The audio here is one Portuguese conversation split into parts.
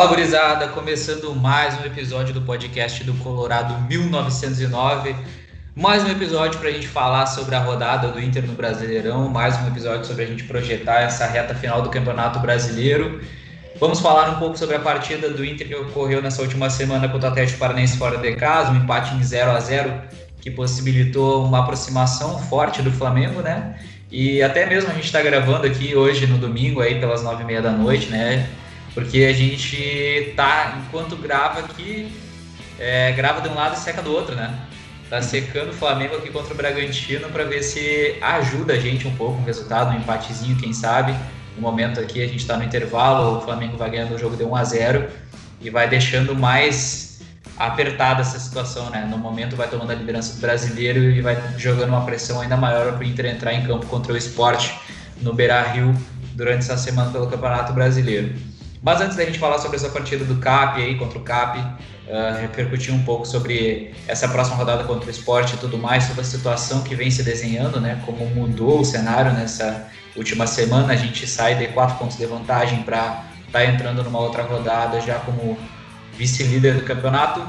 Fala, gurizada! Começando mais um episódio do podcast do Colorado 1909. Mais um episódio para a gente falar sobre a rodada do Inter no Brasileirão. Mais um episódio sobre a gente projetar essa reta final do Campeonato Brasileiro. Vamos falar um pouco sobre a partida do Inter que ocorreu nessa última semana contra o Atlético Paranaense fora de casa, um empate em 0 a 0 que possibilitou uma aproximação forte do Flamengo, né? E até mesmo a gente está gravando aqui hoje no domingo aí pelas nove e meia da noite, né? Porque a gente tá, enquanto grava aqui, é, grava de um lado e seca do outro, né? Tá secando o Flamengo aqui contra o Bragantino para ver se ajuda a gente um pouco o resultado, um empatezinho, quem sabe. No momento aqui a gente está no intervalo, o Flamengo vai ganhando o jogo de 1 a 0 e vai deixando mais apertada essa situação, né? No momento vai tomando a liderança do brasileiro e vai jogando uma pressão ainda maior para o Inter entrar em campo contra o esporte no Beira-Rio durante essa semana pelo Campeonato Brasileiro. Mas antes da gente falar sobre essa partida do CAP aí contra o CAP, uh, repercutir um pouco sobre essa próxima rodada contra o esporte e tudo mais, sobre a situação que vem se desenhando, né? Como mudou o cenário nessa última semana, a gente sai de quatro pontos de vantagem para estar tá entrando numa outra rodada já como vice-líder do campeonato.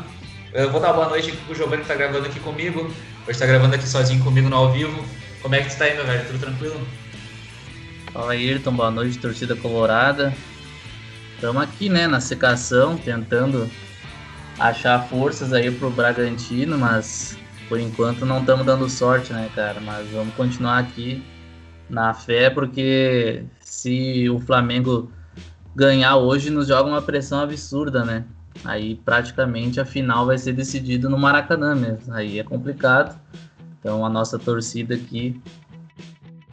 Eu vou dar boa noite pro Giovanni que está gravando aqui comigo. Hoje está gravando aqui sozinho comigo no ao vivo. Como é que tu tá aí, meu velho? Tudo tranquilo? Fala Ayrton, boa noite, torcida colorada. Estamos aqui, né, na secação, tentando achar forças aí pro Bragantino, mas por enquanto não estamos dando sorte, né, cara? Mas vamos continuar aqui na fé, porque se o Flamengo ganhar hoje, nos joga uma pressão absurda, né? Aí praticamente a final vai ser decidida no Maracanã mesmo. Aí é complicado. Então a nossa torcida aqui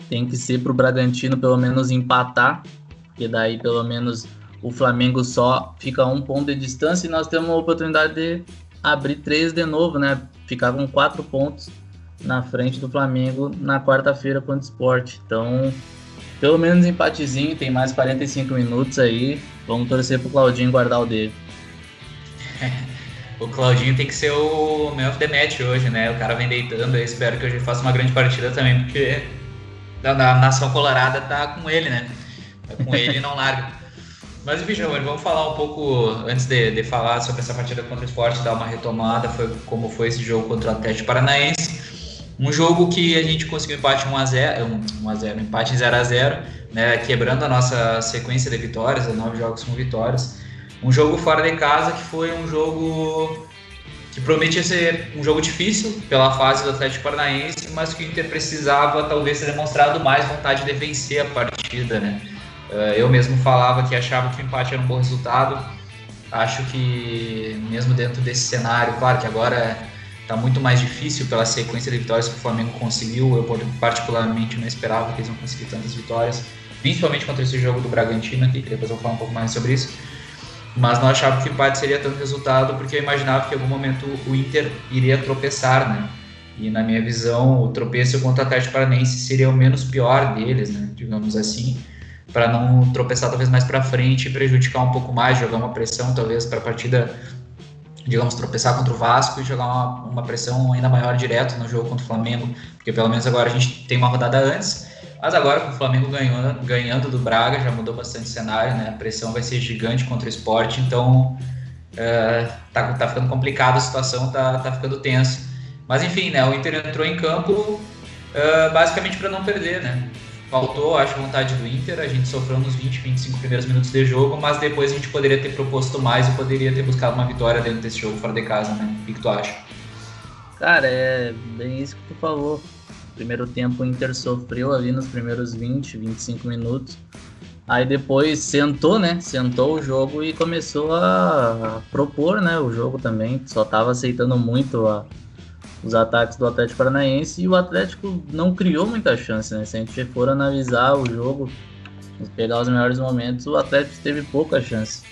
tem que ser pro Bragantino pelo menos empatar, porque daí pelo menos o Flamengo só fica um ponto de distância e nós temos a oportunidade de abrir três de novo, né? Ficar com quatro pontos na frente do Flamengo na quarta-feira contra o Sport. Então, pelo menos empatezinho, tem mais 45 minutos aí. Vamos torcer pro Claudinho guardar o dele. o Claudinho tem que ser o man of the match hoje, né? O cara vem deitando, eu espero que hoje faça uma grande partida também, porque a nação colorada tá com ele, né? Tá com ele e não larga. Mas Giovanni, vamos falar um pouco, antes de, de falar sobre essa partida contra o esporte, dar uma retomada, foi como foi esse jogo contra o Atlético Paranaense. Um jogo que a gente conseguiu empate 1x0, 1x0, um empate em 0x0, né, quebrando a nossa sequência de vitórias, nove jogos com vitórias. Um jogo fora de casa que foi um jogo que prometia ser um jogo difícil pela fase do Atlético Paranaense, mas que o Inter precisava talvez ter demonstrado mais vontade de vencer a partida, né? Eh, eu mesmo falava que achava que o empate era um bom resultado. Acho que, mesmo dentro desse cenário, claro que agora está muito mais difícil pela sequência de vitórias que o Flamengo conseguiu. Eu, particularmente, não esperava que eles iam conseguir tantas vitórias, principalmente contra esse jogo do Bragantino que depois eu vou falar um pouco mais sobre isso. Mas não achava que o empate seria tanto resultado, porque eu imaginava que em algum momento o Inter iria tropeçar, né? E na minha visão, o tropeço contra o Atlético Paranense seria o menos pior deles, né? Digamos assim para não tropeçar talvez mais para frente e prejudicar um pouco mais, jogar uma pressão talvez para a partida, digamos, tropeçar contra o Vasco e jogar uma, uma pressão ainda maior direto no jogo contra o Flamengo, porque pelo menos agora a gente tem uma rodada antes, mas agora com o Flamengo ganhando, ganhando do Braga já mudou bastante o cenário, né? A pressão vai ser gigante contra o esporte, então uh, tá, tá ficando complicada a situação, tá, tá ficando tenso. Mas enfim, né? O Inter entrou em campo uh, basicamente para não perder, né? Faltou, acho, vontade do Inter. A gente sofreu nos 20, 25 primeiros minutos de jogo, mas depois a gente poderia ter proposto mais e poderia ter buscado uma vitória dentro desse jogo fora de casa, né? O que, tu acha? Cara, é bem isso que tu falou. Primeiro tempo o Inter sofreu ali nos primeiros 20, 25 minutos. Aí depois sentou, né? Sentou o jogo e começou a propor, né? O jogo também. Só tava aceitando muito a, os ataques do Atlético Paranaense e o Atlético não criou muita chance, né? Se a gente for analisar o jogo, pegar os melhores momentos, o Atlético teve pouca chance.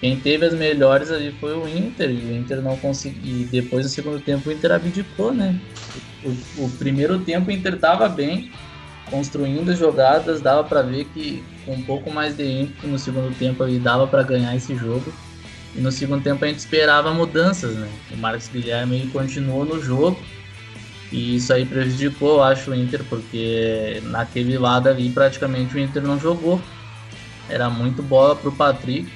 Quem teve as melhores ali foi o Inter, e o Inter não conseguiu. E depois do segundo tempo o Inter abdicou, né? O, o primeiro tempo o Inter tava bem, construindo jogadas, dava para ver que com um pouco mais de ímpeto no segundo tempo ali dava para ganhar esse jogo. E no segundo tempo a gente esperava mudanças, né? O Marcos Guilherme continuou no jogo. E isso aí prejudicou, eu acho, o Inter, porque naquele lado ali praticamente o Inter não jogou. Era muito bola pro Patrick.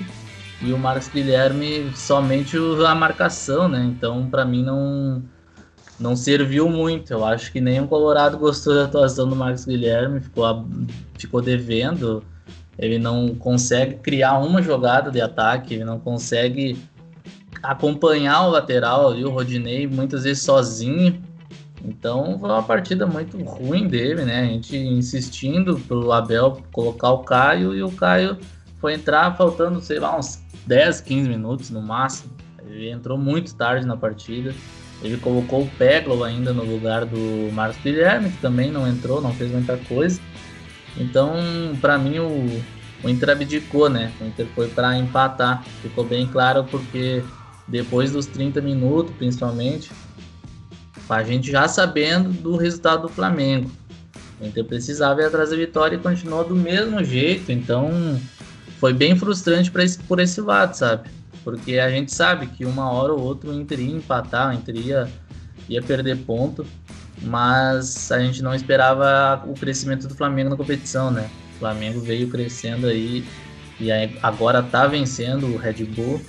e o Marcos Guilherme somente a marcação, né? Então, para mim, não, não serviu muito. Eu acho que nem o Colorado gostou da atuação do Marcos Guilherme, ficou, ficou devendo. Ele não consegue criar uma jogada de ataque, ele não consegue acompanhar o lateral ali, o Rodinei, muitas vezes sozinho. Então foi uma partida muito ruim dele, né? A gente insistindo pro Abel colocar o Caio e o Caio foi entrar faltando, sei lá, uns 10, 15 minutos no máximo. Ele entrou muito tarde na partida. Ele colocou o Peglo ainda no lugar do Marcos Guilherme, que também não entrou, não fez muita coisa. Então, para mim, o, o Inter abdicou, né? O Inter foi para empatar. Ficou bem claro porque depois dos 30 minutos, principalmente, a gente já sabendo do resultado do Flamengo. O Inter precisava ir atrás da vitória e continuou do mesmo jeito. Então, foi bem frustrante para esse, por esse lado, sabe? Porque a gente sabe que uma hora ou outra o Inter ia empatar, o Inter ia, ia perder ponto, mas a gente não esperava o crescimento do Flamengo na competição, né? O Flamengo veio crescendo aí e agora tá vencendo o Red Bull.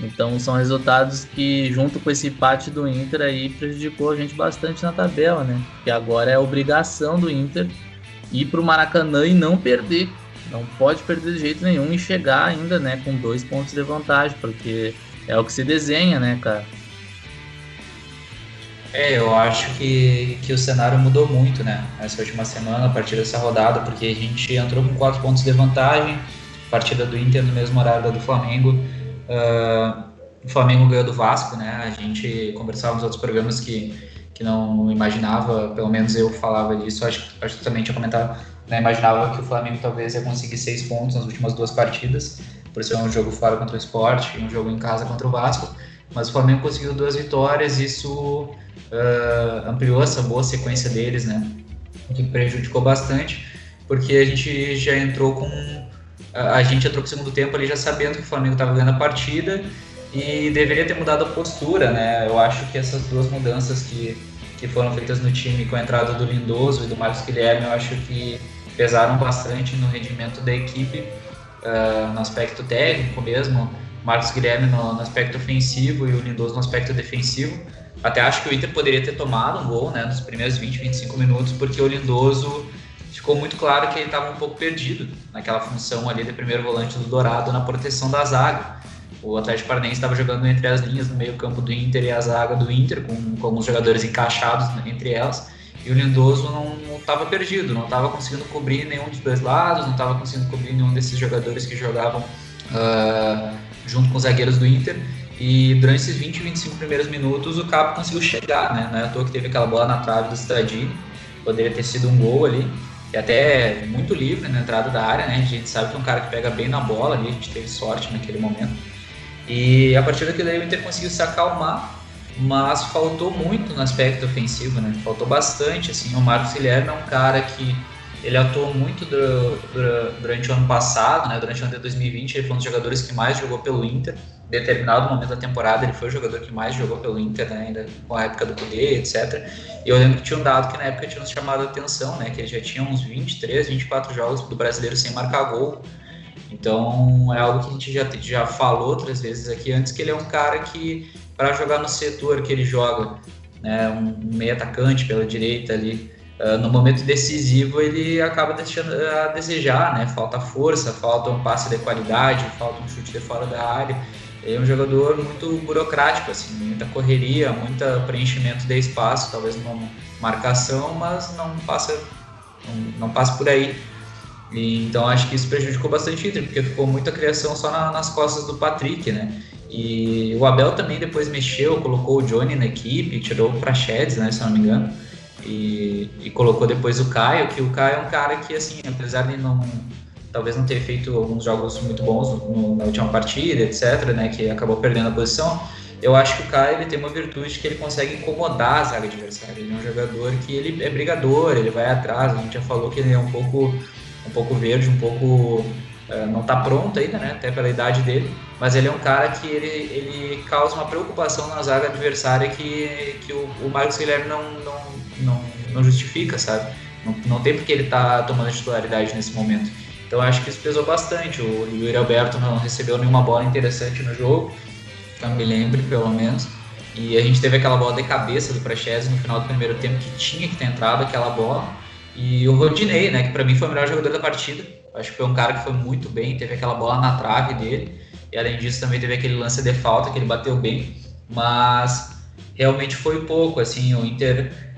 Então são resultados que, junto com esse empate do Inter aí, prejudicou a gente bastante na tabela, né? Que agora é obrigação do Inter ir para o Maracanã e não perder não pode perder de jeito nenhum e chegar ainda, né, com dois pontos de vantagem, porque é o que se desenha, né, cara? É, eu acho que, que o cenário mudou muito, né, essa última semana, a partir dessa rodada, porque a gente entrou com quatro pontos de vantagem, partida do Inter no mesmo horário da do Flamengo, uh, o Flamengo ganhou do Vasco, né, a gente conversava nos outros programas que, que não imaginava, pelo menos eu falava disso, acho, acho que também tinha comentado, né, imaginava que o Flamengo talvez ia conseguir seis pontos nas últimas duas partidas, por ser um jogo fora contra o esporte e um jogo em casa contra o Vasco. Mas o Flamengo conseguiu duas vitórias, isso uh, ampliou essa boa sequência deles, né? O que prejudicou bastante, porque a gente já entrou com. A gente entrou com o segundo tempo ali já sabendo que o Flamengo estava ganhando a partida e deveria ter mudado a postura, né? Eu acho que essas duas mudanças que, que foram feitas no time com a entrada do Lindoso e do Marcos Guilherme, eu acho que pesaram bastante no rendimento da equipe, uh, no aspecto técnico mesmo. Marcos Guilherme no, no, aspecto ofensivo e o Lindoso no aspecto defensivo. Até acho que o Inter poderia ter tomado um gol né, nos primeiros 20, 25 minutos, porque o Lindoso ficou muito claro que ele estava um pouco perdido naquela função ali de primeiro volante do Dourado na proteção da zaga. O Atlético Paranaense estava jogando entre as linhas no meio campo do Inter e a zaga do Inter, com, com alguns jogadores encaixados entre elas. E o Lindoso não estava perdido, não estava conseguindo cobrir nenhum dos dois lados, não estava conseguindo cobrir nenhum desses jogadores que jogavam uh, junto com os zagueiros do Inter. E durante esses 20, 25 primeiros minutos o Cabo conseguiu chegar, né? Não é à toa que teve aquela bola na trave do Stradini, poderia ter sido um gol ali, e até muito livre na entrada da área, né? A gente sabe que é um cara que pega bem na bola ali, a gente teve sorte naquele momento. E a partir daquilo aí o Inter conseguiu se acalmar mas faltou muito no aspecto ofensivo, né? Faltou bastante, assim, o Marcos Guilherme é um cara que ele atuou muito durante o ano passado, né? Durante o ano de 2020, ele foi um dos jogadores que mais jogou pelo Inter. Determinado momento da temporada, ele foi o jogador que mais jogou pelo Inter, né? Ainda com a época do Cudê, etc. E eu lembro que tinha um dado que na época tinha nos chamado a atenção, né? Que ele já tinha uns 23, 24 jogos do brasileiro sem marcar gol. Então é algo que a gente já, já falou outras vezes aqui antes, que ele é um cara que para jogar no setor que ele joga, né, um, meio atacante pela direita ali, uh, no momento decisivo ele acaba deixando a desejar, né? Falta força, falta um passe de qualidade, falta um chute de fora da área. É um jogador muito burocrático, assim, muita correria, muito preenchimento de espaço, talvez uma marcação, mas não passa, não, não passa por aí. E, então acho que isso prejudicou bastante o Inter, porque ficou muita criação só na, nas costas do Patrick, né? E o Abel também depois mexeu, colocou o Johnny na equipe, tirou o Prachedes, né, se não me engano, e, e, colocou depois o Caio, que o Caio é um cara que, assim, apesar de não talvez não ter feito alguns jogos muito bons no, na última partida, etc., né, que acabou perdendo a posição, eu acho que o Caio ele tem uma virtude que ele consegue incomodar a zaga adversária. Ele é um jogador que ele é brigador, ele vai atrás. A gente já falou que ele é um pouco, um pouco verde, um pouco é, não está pronto ainda, né? Até pela idade dele, mas ele é um cara que ele, ele causa uma preocupação na zaga adversária que, que o, o Marcos Guilherme não, não, não, não justifica, sabe? Não, não tem porque ele tá tomando titularidade nesse momento. Então acho que isso pesou bastante. O Yuri Alberto não recebeu nenhuma bola interessante no jogo, que eu me lembre, pelo menos. E a gente teve aquela bola de cabeça do Praxedes no final do primeiro tempo, que tinha que ter entrado aquela bola. E o Rodinei, né, que para mim foi o melhor jogador da partida. Acho que foi um cara que foi muito bem, teve aquela bola na trave dele. E além disso também teve aquele lance de falta que ele bateu bem. Mas realmente foi pouco, assim, o Inter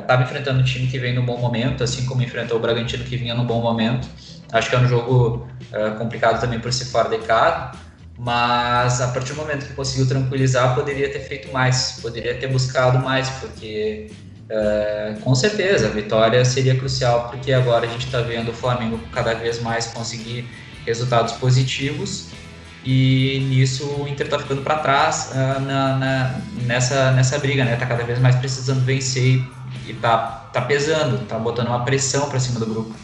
estava uh, enfrentando um time que vem no bom momento, assim como enfrentou o Bragantino que vinha no bom momento. Acho que é um jogo uh, complicado também por ser fora de casa, mas a partir do momento que conseguiu tranquilizar, poderia ter feito mais, poderia ter buscado mais, porque uh, com certeza a vitória seria crucial, porque agora a gente está vendo o Flamengo cada vez mais conseguir resultados positivos e nisso o Inter está ficando para trás uh, na, na, nessa, nessa briga, né? Tá cada vez mais precisando vencer e, tá, tá pesando, tá botando uma pressão para cima do grupo.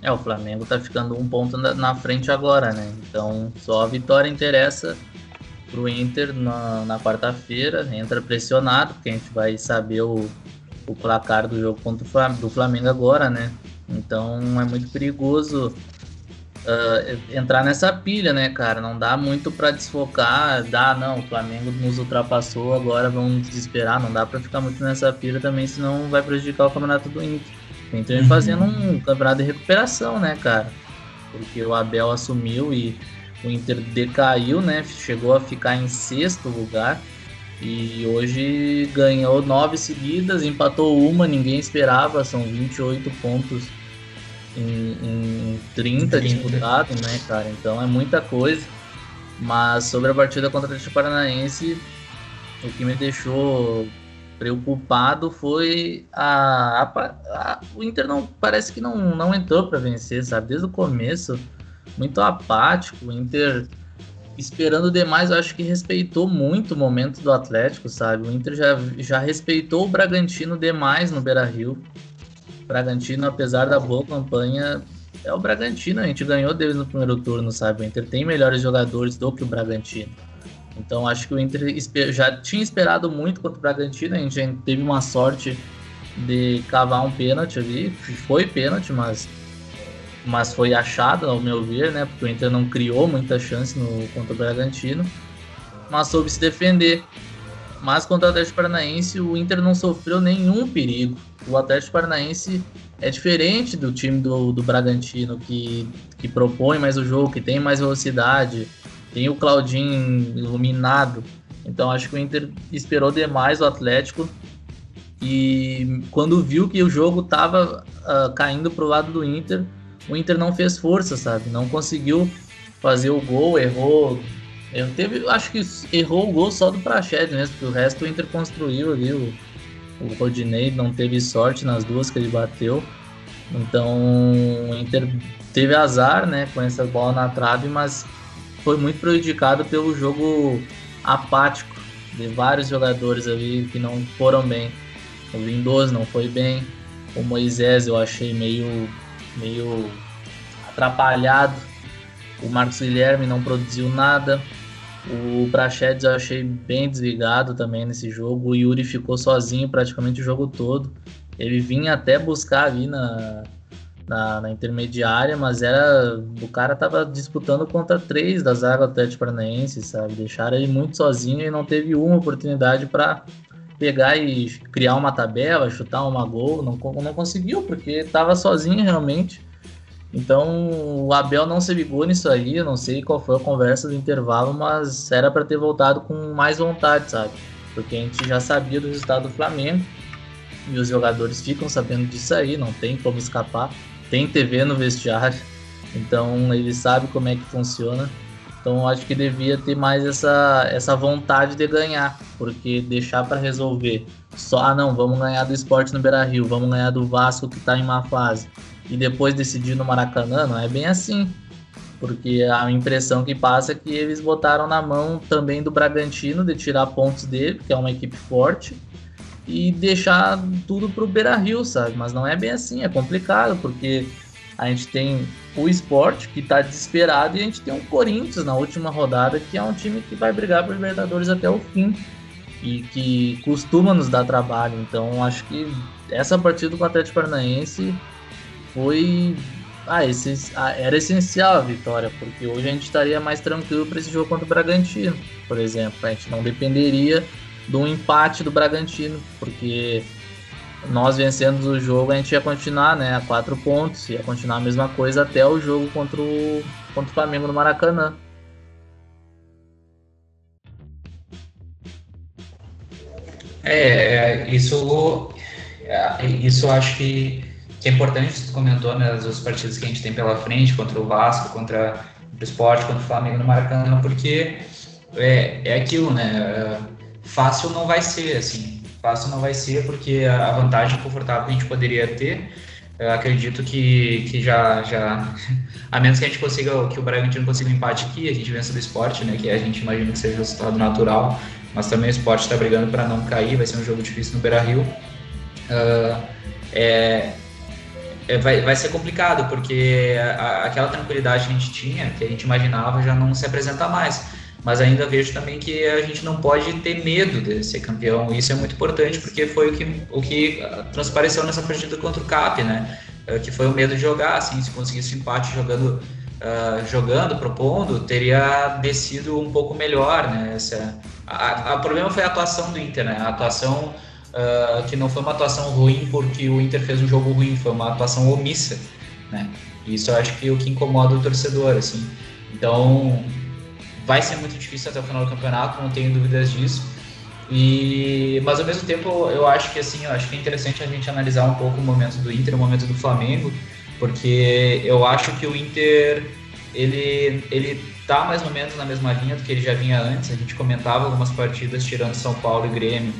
É, o Flamengo tá ficando um ponto na, na frente agora, né? Então só a vitória interessa pro Inter na, na quarta-feira, entra pressionado, porque a gente vai saber o, o placar do jogo contra o Flamengo, do Flamengo agora, né? Então é muito perigoso uh, entrar nessa pilha, né, cara? Não dá muito para desfocar, dá, não, o Flamengo nos ultrapassou, agora vamos desesperar, não dá para ficar muito nessa pilha também, senão vai prejudicar o campeonato do Inter. Então uhum. fazendo um campeonato de recuperação, né, cara? Porque o Abel assumiu e o Inter decaiu, né? Chegou a ficar em sexto lugar. E hoje ganhou nove seguidas, empatou uma, ninguém esperava, são 28 pontos em, em 30, 30 disputados, né, cara? Então é muita coisa. Mas sobre a partida contra o Atlético Paranaense, o que me deixou preocupado foi a, a, a, o Inter não parece que não, não entrou para vencer, sabe? Desde o começo, muito apático, o Inter esperando demais, eu acho que respeitou muito o momento do Atlético, sabe? O Inter já, já respeitou o Bragantino demais no Beira-Rio. Bragantino, apesar da boa campanha, é o Bragantino. A gente ganhou deles no primeiro turno, sabe? O Inter tem melhores jogadores do que o Bragantino. Então acho que o Inter já tinha esperado muito contra o Bragantino. A gente teve uma sorte de cavar um pênalti ali. Foi pênalti, mas, mas foi achado, ao meu ver, né? Porque o Inter não criou muita chance no, contra o Bragantino. Mas soube se defender. Mas contra o Atlético Paranaense, o Inter não sofreu nenhum perigo. O Atlético Paranaense é diferente do time do, do Bragantino, que, que propõe mais o jogo, que tem mais velocidade, tem o Claudinho iluminado. Então acho que o Inter esperou demais o Atlético. E quando viu que o jogo estava uh, ah, caindo para o lado do Inter, o Inter não fez força, sabe? Não conseguiu fazer o gol, errou eu teve, acho que errou o gol só do Praxedes mesmo, porque o resto o Inter construiu ali. O, o Rodinei não teve sorte nas duas que ele bateu. Então o Inter teve azar né, com essa bola na trave, mas foi muito prejudicado pelo jogo apático de vários jogadores ali que não foram bem. O Lindoso não foi bem, o Moisés eu achei meio, meio atrapalhado, o Marcos Guilherme não produziu nada. O Prachedes eu achei bem desligado também nesse jogo. O Yuri ficou sozinho praticamente o jogo todo. Ele vinha até buscar ali na, na, na intermediária, mas era o cara tava disputando contra três da zaga do Atlético Paranaense, sabe? Deixaram ele muito sozinho e não teve uma oportunidade para pegar e criar uma tabela, chutar uma gol. Não, não conseguiu, porque estava sozinho realmente. Então o Abel não se ligou nisso aí, eu não sei qual foi a conversa do intervalo, mas era para ter voltado com mais vontade, sabe? Porque a gente já sabia do resultado do Flamengo e os jogadores ficam sabendo disso aí, não tem como escapar. Tem TV no vestiário, então ele sabe como é que funciona. Então acho que devia ter mais essa, essa vontade de ganhar, porque deixar para resolver só, ah não, vamos ganhar do esporte no Beira Rio, vamos ganhar do Vasco que está em má fase e depois decidir no Maracanã, não é bem assim. Porque a impressão que passa é que eles botaram na mão também do Bragantino de tirar pontos dele, que é uma equipe forte, e deixar tudo pro Beira Rio, sabe? Mas não é bem assim, é complicado, porque a gente tem o esporte que está desesperado e a gente tem o Corinthians na última rodada, que é um time que vai brigar por Libertadores até o fim e que costuma nos dar trabalho. Então acho que essa partida com o Atlético Paranaense foi ah, esse, ah, era essencial a vitória, porque hoje a gente estaria mais tranquilo para esse jogo contra o Bragantino, por exemplo. A gente não dependeria de um empate do Bragantino, porque nós vencendo o jogo a gente ia continuar né, a quatro pontos, ia continuar a mesma coisa até o jogo contra o, contra o Flamengo no Maracanã. É, é isso, é, isso acho que que é importante, você comentou, né, as duas partidas que a gente tem pela frente, contra o Vasco, contra o Sport, contra o Flamengo no Maracanã, porque é, é aquilo, né, fácil não vai ser, assim, fácil não vai ser, porque a vantagem confortável que a gente poderia ter, eu acredito que, que já, já, a menos que a gente consiga, que o Bragantino consiga um empate aqui, a gente vença do esporte, né, que a gente imagina que seja o resultado natural, mas também o esporte está brigando para não cair, vai ser um jogo difícil no Beira-Rio. Uh, é, é, vai, vai ser complicado, porque a, aquela tranquilidade que a gente tinha, que a gente imaginava, já não se apresenta mais. Mas ainda vejo também que a gente não pode ter medo de ser campeão. Isso é muito importante, porque foi o que, o que transpareceu nessa partida contra o CAP, né? É, que foi o medo de jogar, assim, se conseguisse empate jogando, uh, jogando, propondo, teria descido um pouco melhor, né? Essa, a, o problema foi a atuação do Inter, né? A atuação uh, que não foi uma atuação ruim porque o Inter fez um jogo ruim, foi uma atuação omissa, né? Isso eu acho que é o que incomoda o torcedor, assim. Então, vai ser muito difícil até o final do campeonato, não tenho dúvidas disso. E, mas ao mesmo tempo, eu acho que assim, eu acho que é interessante a gente analisar um pouco o momento do Inter, o momento do Flamengo, porque eu acho que o Inter ele ele tá mais ou menos na mesma linha do que ele já vinha antes. A gente comentava algumas partidas tirando São Paulo e Grêmio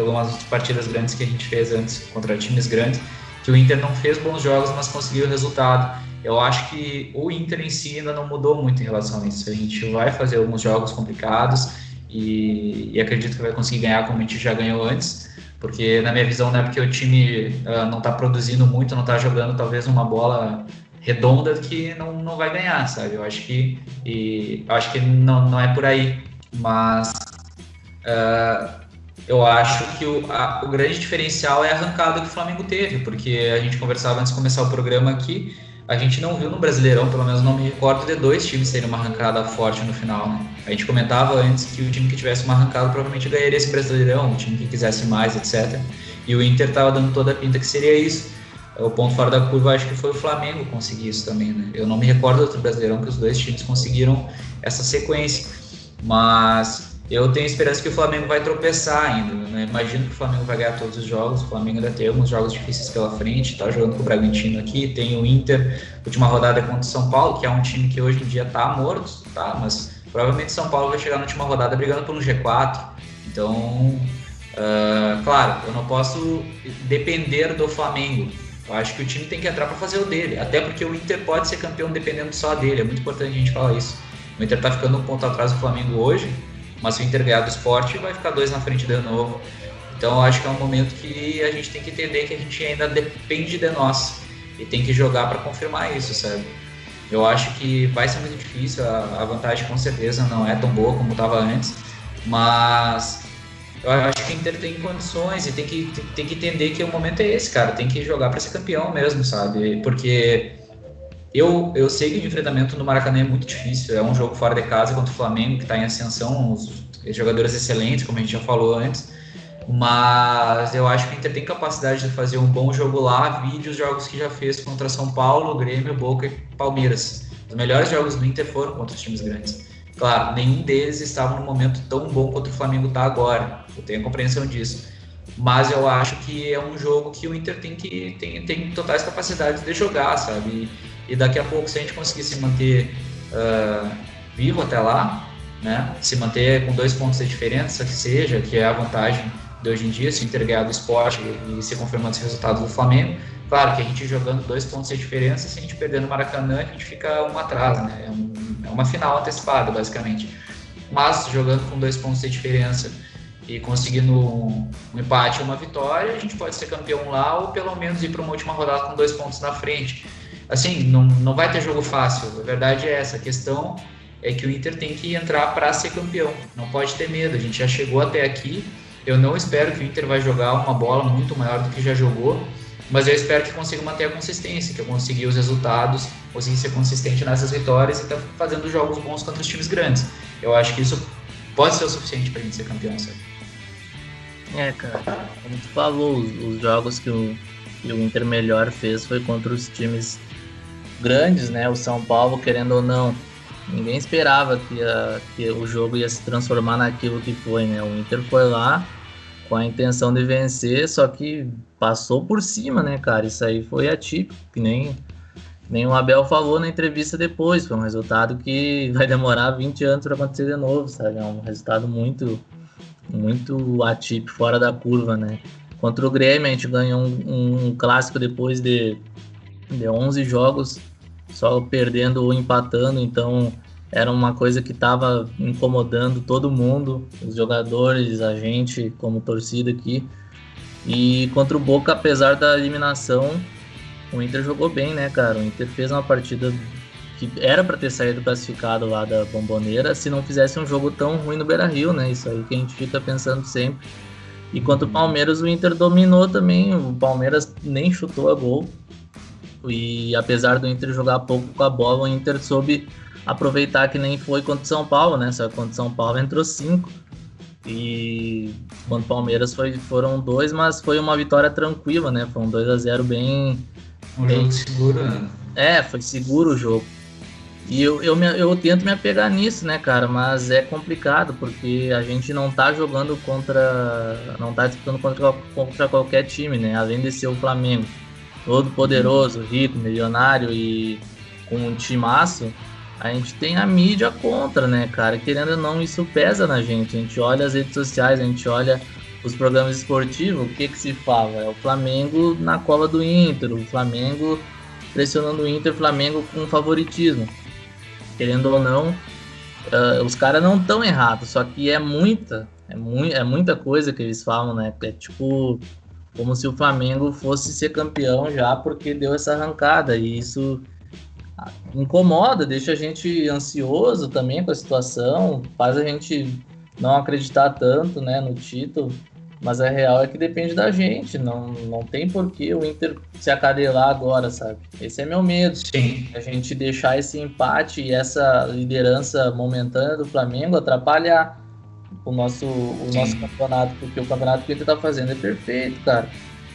algumas partidas grandes que a gente fez antes contra times grandes, que o Inter não fez bons jogos, mas conseguiu o resultado. Eu acho que o Inter em si ainda não mudou muito em relação a isso. A gente vai fazer alguns jogos complicados e, e acredito que vai conseguir ganhar como a gente já ganhou antes, porque na minha visão não é porque o time uh, não está produzindo muito, não está jogando talvez uma bola redonda que não, não vai ganhar, sabe? Eu acho que e, eu acho que não, não é por aí, mas uh, eu acho que o, a, o grande diferencial é a arrancada que o Flamengo teve, porque a gente conversava antes de começar o programa aqui, a gente não viu no Brasileirão, pelo menos não me recordo de dois times terem uma arrancada forte no final, né? A gente comentava antes que o time que tivesse uma arrancada provavelmente ganharia esse Brasileirão, o time que quisesse mais, etc. E o Inter estava dando toda a pinta que seria isso. O ponto fora da curva acho que foi o Flamengo conseguir isso também, né? Eu não me recordo do outro Brasileirão que os dois times conseguiram essa sequência. Mas eu tenho esperança que o Flamengo vai tropeçar ainda. Né? Imagino que o Flamengo vai ganhar todos os jogos. O Flamengo ainda tem alguns jogos difíceis pela frente. Está jogando com o Bragantino aqui. Tem o Inter, última rodada contra o São Paulo, que é um time que hoje em dia está morto, tá? Mas provavelmente São Paulo vai chegar na última rodada brigando por um G4. Então, uh, claro, eu não posso depender do Flamengo. Eu acho que o time tem que entrar para fazer o dele. Até porque o Inter pode ser campeão dependendo só dele. É muito importante a gente falar isso. O Inter está ficando um ponto atrás do Flamengo hoje mas se o Inter ganhar do esporte, vai ficar dois na frente de novo. Então acho que é um momento que a gente tem que entender que a gente ainda depende de nós e tem que jogar para confirmar isso, sabe? Eu acho que vai ser muito difícil, a, vantagem com certeza não é tão boa como estava antes, mas eu acho que o Inter tem condições e tem que, tem que entender que o momento é esse, cara. Tem que jogar para ser campeão mesmo, sabe? Porque eu, eu sei que o enfrentamento no Maracanã é muito difícil. É um jogo fora de casa contra o Flamengo, que está em ascensão, os jogadores excelentes, como a gente já falou antes. Mas eu acho que o Inter tem capacidade de fazer um bom jogo lá, vídeo os jogos que já fez contra São Paulo, Grêmio, Boca e Palmeiras. Os melhores jogos do Inter foram contra os times grandes. Claro, nenhum deles estava no momento tão bom quanto o Flamengo está agora. Eu tenho a compreensão disso. Mas eu acho que é um jogo que o Inter tem que tem, tem totais capacidades de jogar, sabe? E daqui a pouco, se a gente conseguir se manter uh, vivo até lá, né, se manter com dois pontos de diferença, que seja, que é a vantagem de hoje em dia, se intergar do esporte e, se confirmando esse resultado do Flamengo. Claro que a gente jogando dois pontos de diferença, se a gente perder no Maracanã, a gente fica um atrás, né? É, um, é uma final antecipada, basicamente. Mas jogando com dois pontos de diferença e conseguindo um empate ou uma vitória, a gente pode ser campeão lá ou pelo menos ir para uma última rodada com dois pontos na frente assim, não, não vai ter jogo fácil. A verdade é essa. A questão é que o Inter tem que entrar para ser campeão. Não pode ter medo. A gente já chegou até aqui. Eu não espero que o Inter vai jogar uma bola muito maior do que já jogou, mas eu espero que consiga manter a consistência, que eu consiga os resultados conseguir ser consistente nessas vitórias e tá fazendo jogos bons contra os times grandes. Eu acho que isso pode ser o suficiente pra gente ser campeão, sabe? É, cara, como tu falou, os jogos que o, que o Inter melhor fez foi contra os times grandes, né? O São Paulo, querendo ou não, ninguém esperava que, a, que o jogo ia se transformar naquilo que foi, né? O Inter foi lá com a intenção de vencer, só que passou por cima, né, cara? Isso aí foi atípico, que nem, nem o Abel falou na entrevista depois. Foi um resultado que vai demorar 20 anos para acontecer de novo, sabe? É um resultado muito, muito atípico, fora da curva, né? Contra o Grêmio, a gente ganhou um, um clássico depois de, de 11 jogos, só perdendo ou empatando, então era uma coisa que estava incomodando todo mundo, os jogadores, a gente, como torcida aqui. E contra o Boca, apesar da eliminação, o Inter jogou bem, né, cara? O Inter fez uma partida que era para ter saído classificado lá da Bomboneira se não fizesse um jogo tão ruim no Beira-Rio, né? Isso aí que a gente fica pensando sempre. E contra o Palmeiras, o Inter dominou também. O Palmeiras nem chutou a gol. E apesar do Inter jogar pouco com a bola, o Inter soube aproveitar que nem foi contra o São Paulo, né? Só que contra o São Paulo entrou cinco. E contra o Palmeiras foi, foram dois, mas foi uma vitória tranquila, né? Foi um 2 a 0 bem. Um bem... jogo seguro, né? É, foi seguro o jogo. E eu, eu, me, eu tento me apegar nisso, né, cara? Mas é complicado, porque a gente não tá jogando contra. não tá disputando contra, contra qualquer time, né? Além de ser o Flamengo, todo poderoso, rico, milionário e com um timaço a gente tem a mídia contra, né, cara? Querendo ou não, isso pesa na gente. A gente olha as redes sociais, a gente olha os programas esportivos, o que que se fala? É o Flamengo na cola do Inter, o Flamengo pressionando o Inter, o Flamengo com favoritismo. Querendo ou não, uh, os caras não estão errados, só que é muita, é, mu é muita coisa que eles falam, né? É tipo como se o Flamengo fosse ser campeão já porque deu essa arrancada e isso incomoda, deixa a gente ansioso também com a situação, faz a gente não acreditar tanto né, no título. Mas a real é que depende da gente, não, não tem por que o Inter se acadelar agora, sabe? Esse é meu medo. Sim. A gente deixar esse empate e essa liderança momentânea do Flamengo atrapalhar o nosso, o nosso campeonato, porque o campeonato que Inter tá fazendo é perfeito, cara.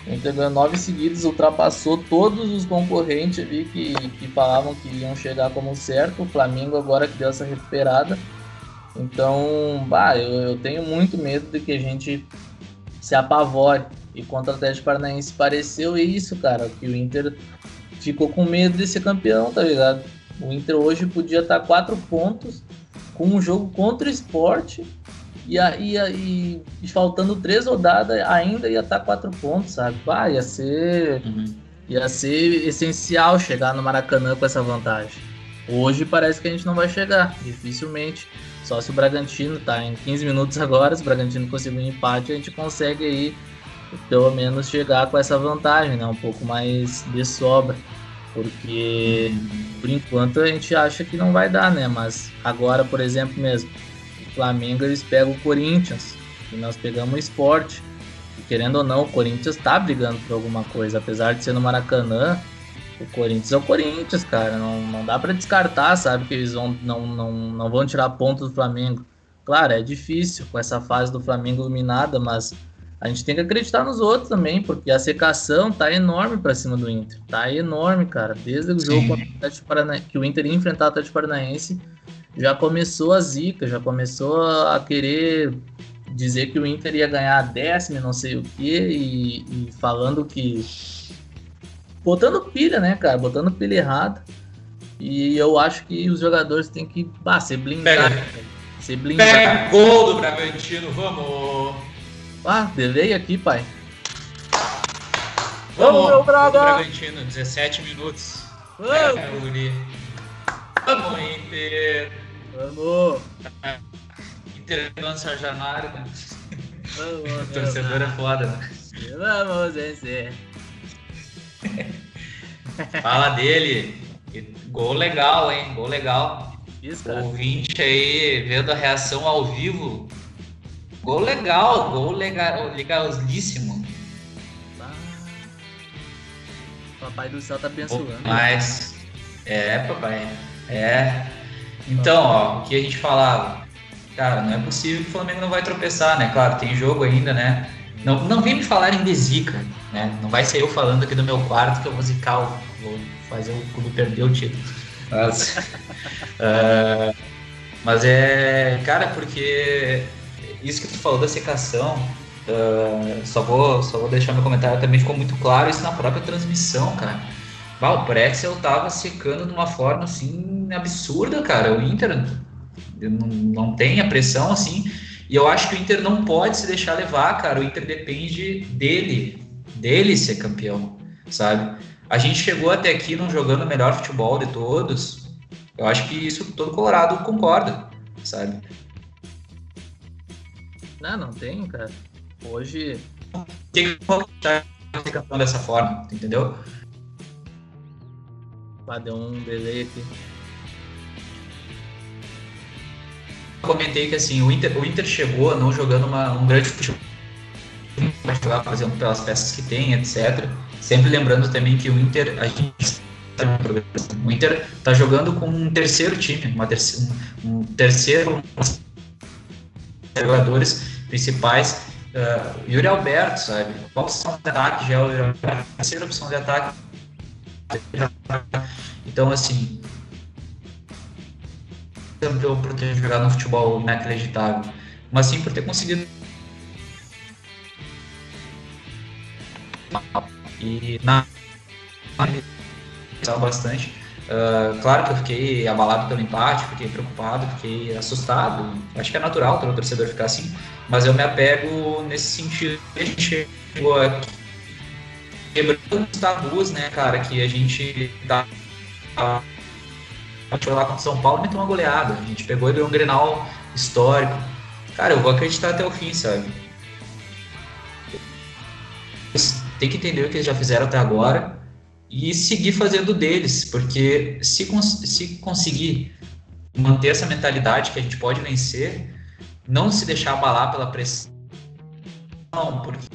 Inter ganhou nove seguidos, ultrapassou todos os concorrentes ali que, que falavam que iam chegar como certo. O Flamengo agora que deu essa recuperada. Então, bah, eu, eu tenho muito medo de que a gente se apavore. E contra o Atlético Paranaense pareceu isso, cara, que o Inter ficou com medo de ser campeão, tá ligado? O Inter hoje podia estar quatro pontos com um jogo contra o esporte e, e, e faltando três rodadas ainda ia estar tá quatro pontos, sabe? Ah, ia ser. Uhum. Ia ser essencial chegar no Maracanã com essa vantagem. Hoje parece que a gente não vai chegar, dificilmente. Só se o Bragantino tá em 15 minutos agora, se o Bragantino conseguir um empate, a gente consegue aí pelo menos chegar com essa vantagem, né? Um pouco mais de sobra. Porque uhum. por enquanto a gente acha que não vai dar, né? Mas agora, por exemplo, mesmo, Flamengo eles pegam o Corinthians e nós pegamos o esporte. E querendo ou não, o Corinthians tá brigando por alguma coisa, apesar de ser no Maracanã. O Corinthians é o Corinthians, cara. Não, não dá para descartar, sabe, que eles vão, não, não, não vão tirar pontos do Flamengo. Claro, é difícil com essa fase do Flamengo iluminada, mas a gente tem que acreditar nos outros também, porque a secação tá enorme para cima do Inter. Tá enorme, cara. Desde o jogo o que o Inter ia enfrentar o Atlético Paranaense, já começou a zica, já começou a querer dizer que o Inter ia ganhar décimo, não sei o que, e, falando que. Botando pilha, né, cara? Botando pilha errada. E eu acho que os jogadores têm que bah, ser blindados. Ser blindado. Pega gol do Bragantino, vamos! Ah, delay aqui, pai. Vamos, vamos meu Braga! Bragantino, 17 minutos. Vamos! Vamos, Inter! Vamos! Inter lança Januário, né? Vamos, torcedor é foda, né? Vamos vencer! Fala dele! Gol legal, hein? Gol legal. Isso. Ouvinte aí, vendo a reação ao vivo. Gol legal, gol legal, legalíssimo. Papai do céu tá abençoando. Mas É, papai. É. Então, ó, o que a gente falava? Cara, não é possível que o Flamengo não vai tropeçar, né? Claro, tem jogo ainda, né? Não, não vem me falar em desica, né? Não vai ser eu falando aqui do meu quarto que eu vou zicar, vou fazer o clube perder o título. Mas, uh, mas é, cara, porque isso que tu falou da secação, uh, só, vou, só vou deixar meu comentário também, ficou muito claro isso na própria transmissão, cara. Bah, o Pretzel tava secando de uma forma assim absurda, cara. O Inter não, não tem a pressão assim. E eu acho que o Inter não pode se deixar levar, cara. O Inter depende dele, dele ser campeão, sabe? A gente chegou até aqui não jogando o melhor futebol de todos. Eu acho que isso todo Colorado concorda, sabe? Não, não tem, cara. Hoje. Tem que ser campeão dessa forma, entendeu? Ah, deu um comentei que assim, o Inter, o Inter chegou não jogando uma, um grande futebol, por exemplo, pelas peças que tem, etc. Sempre lembrando também que o Inter, a gente o Inter está jogando com um terceiro time, uma terceiro, um, terceiro jogadores principais. Uh, Yuri Alberto, sabe? Qual opção de ataque já é o a terceira opção de ataque. Então, assim, por, por ter jogado no futebol inacreditável, mas sim por ter conseguido. E na. bastante. Uh, claro que eu fiquei abalado pelo empate, fiquei preocupado, fiquei assustado. Acho que é natural todo torcedor ficar assim, mas eu me apego nesse sentido. A gente chegou aqui quebrando os tabus, né, cara, que a gente tá foi lá contra São Paulo e meteu uma goleada. A gente pegou e deu um Grenal histórico. Cara, eu vou acreditar até o fim, sabe? Tem que entender o que eles já fizeram até agora e seguir fazendo deles, porque se, cons se conseguir manter essa mentalidade que a gente pode vencer, não se deixar abalar pela pressão, porque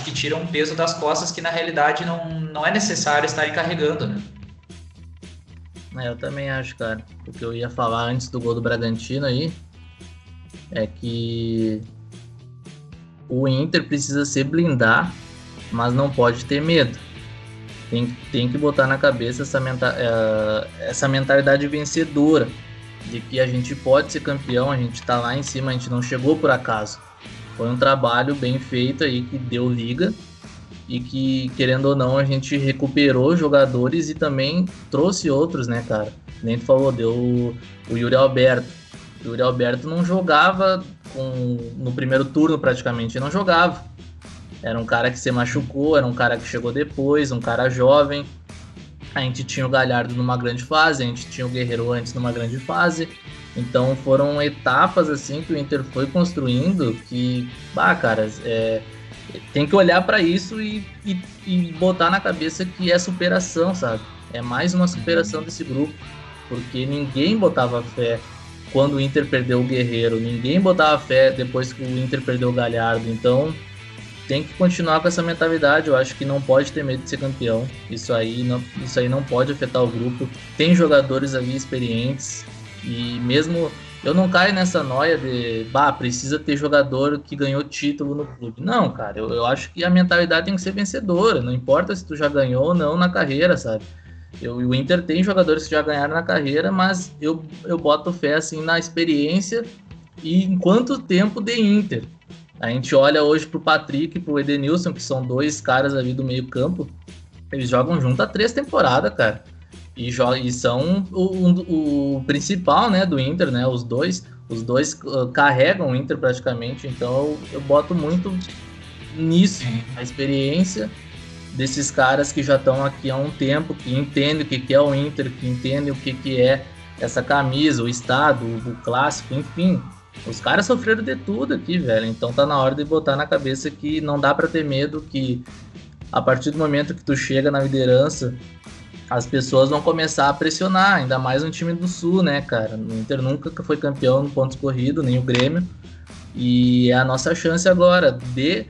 acho que tira um peso das costas que na realidade não, não é necessário estarem carregando, né? É, eu também acho, cara. O que eu ia falar antes do gol do Bragantino aí é que o Inter precisa se blindar, mas não pode ter medo. Tem, tem que botar na cabeça essa, menta, é, essa mentalidade vencedora de que a gente pode ser campeão, a gente tá lá em cima, a gente não chegou por acaso. Foi um trabalho bem feito aí que deu liga e que, querendo ou não, a gente recuperou jogadores e também trouxe outros, né, cara? Nem tu falou, deu o Yuri Alberto. O Yuri Alberto não jogava com, no primeiro turno praticamente, não jogava. Era um cara que se machucou, era um cara que chegou depois, um cara jovem. A gente tinha o Galhardo numa grande fase, a gente tinha o Guerreiro antes numa grande fase. Então foram etapas assim que o Inter foi construindo que, bah, cara, é, tem que olhar para isso e, e, e, botar na cabeça que é superação, sabe? É mais uma superação desse grupo, porque ninguém botava fé quando o Inter perdeu o Guerreiro, ninguém botava fé depois que o Inter perdeu o Galhardo. Então tem que continuar com essa mentalidade. Eu acho que não pode ter medo de ser campeão. Isso aí não, isso aí não pode afetar o grupo. Tem jogadores ali experientes e mesmo eu não caio nessa noia de, bah, precisa ter jogador que ganhou título no clube. Não, cara, eu, eu acho que a mentalidade tem que ser vencedora. Não importa se tu já ganhou ou não na carreira, sabe? Eu, o Inter tem jogadores que já ganharam na carreira, mas eu, eu boto fé assim na experiência e em quanto tempo de Inter. A gente olha hoje pro Patrick e pro Edenilson, que são dois caras ali do meio campo, eles jogam junto há três temporadas, cara. E, e são o, o, principal, né, do Inter, né? Os dois, os dois uh, carregam o Inter praticamente, então eu, eu boto muito nisso, a experiência desses caras que já estão aqui há um tempo, que entendem o que, que é o Inter, que entendem o que, que é essa camisa, o estado, o clássico, enfim. Os caras sofreram de tudo aqui, velho. Então tá na hora de botar na cabeça que não dá para ter medo que a partir do momento que tu chega na liderança, as pessoas vão começar a pressionar, ainda mais um time do Sul, né, cara? O Inter nunca foi campeão no pontos corrido, nem o Grêmio. E é a nossa chance agora de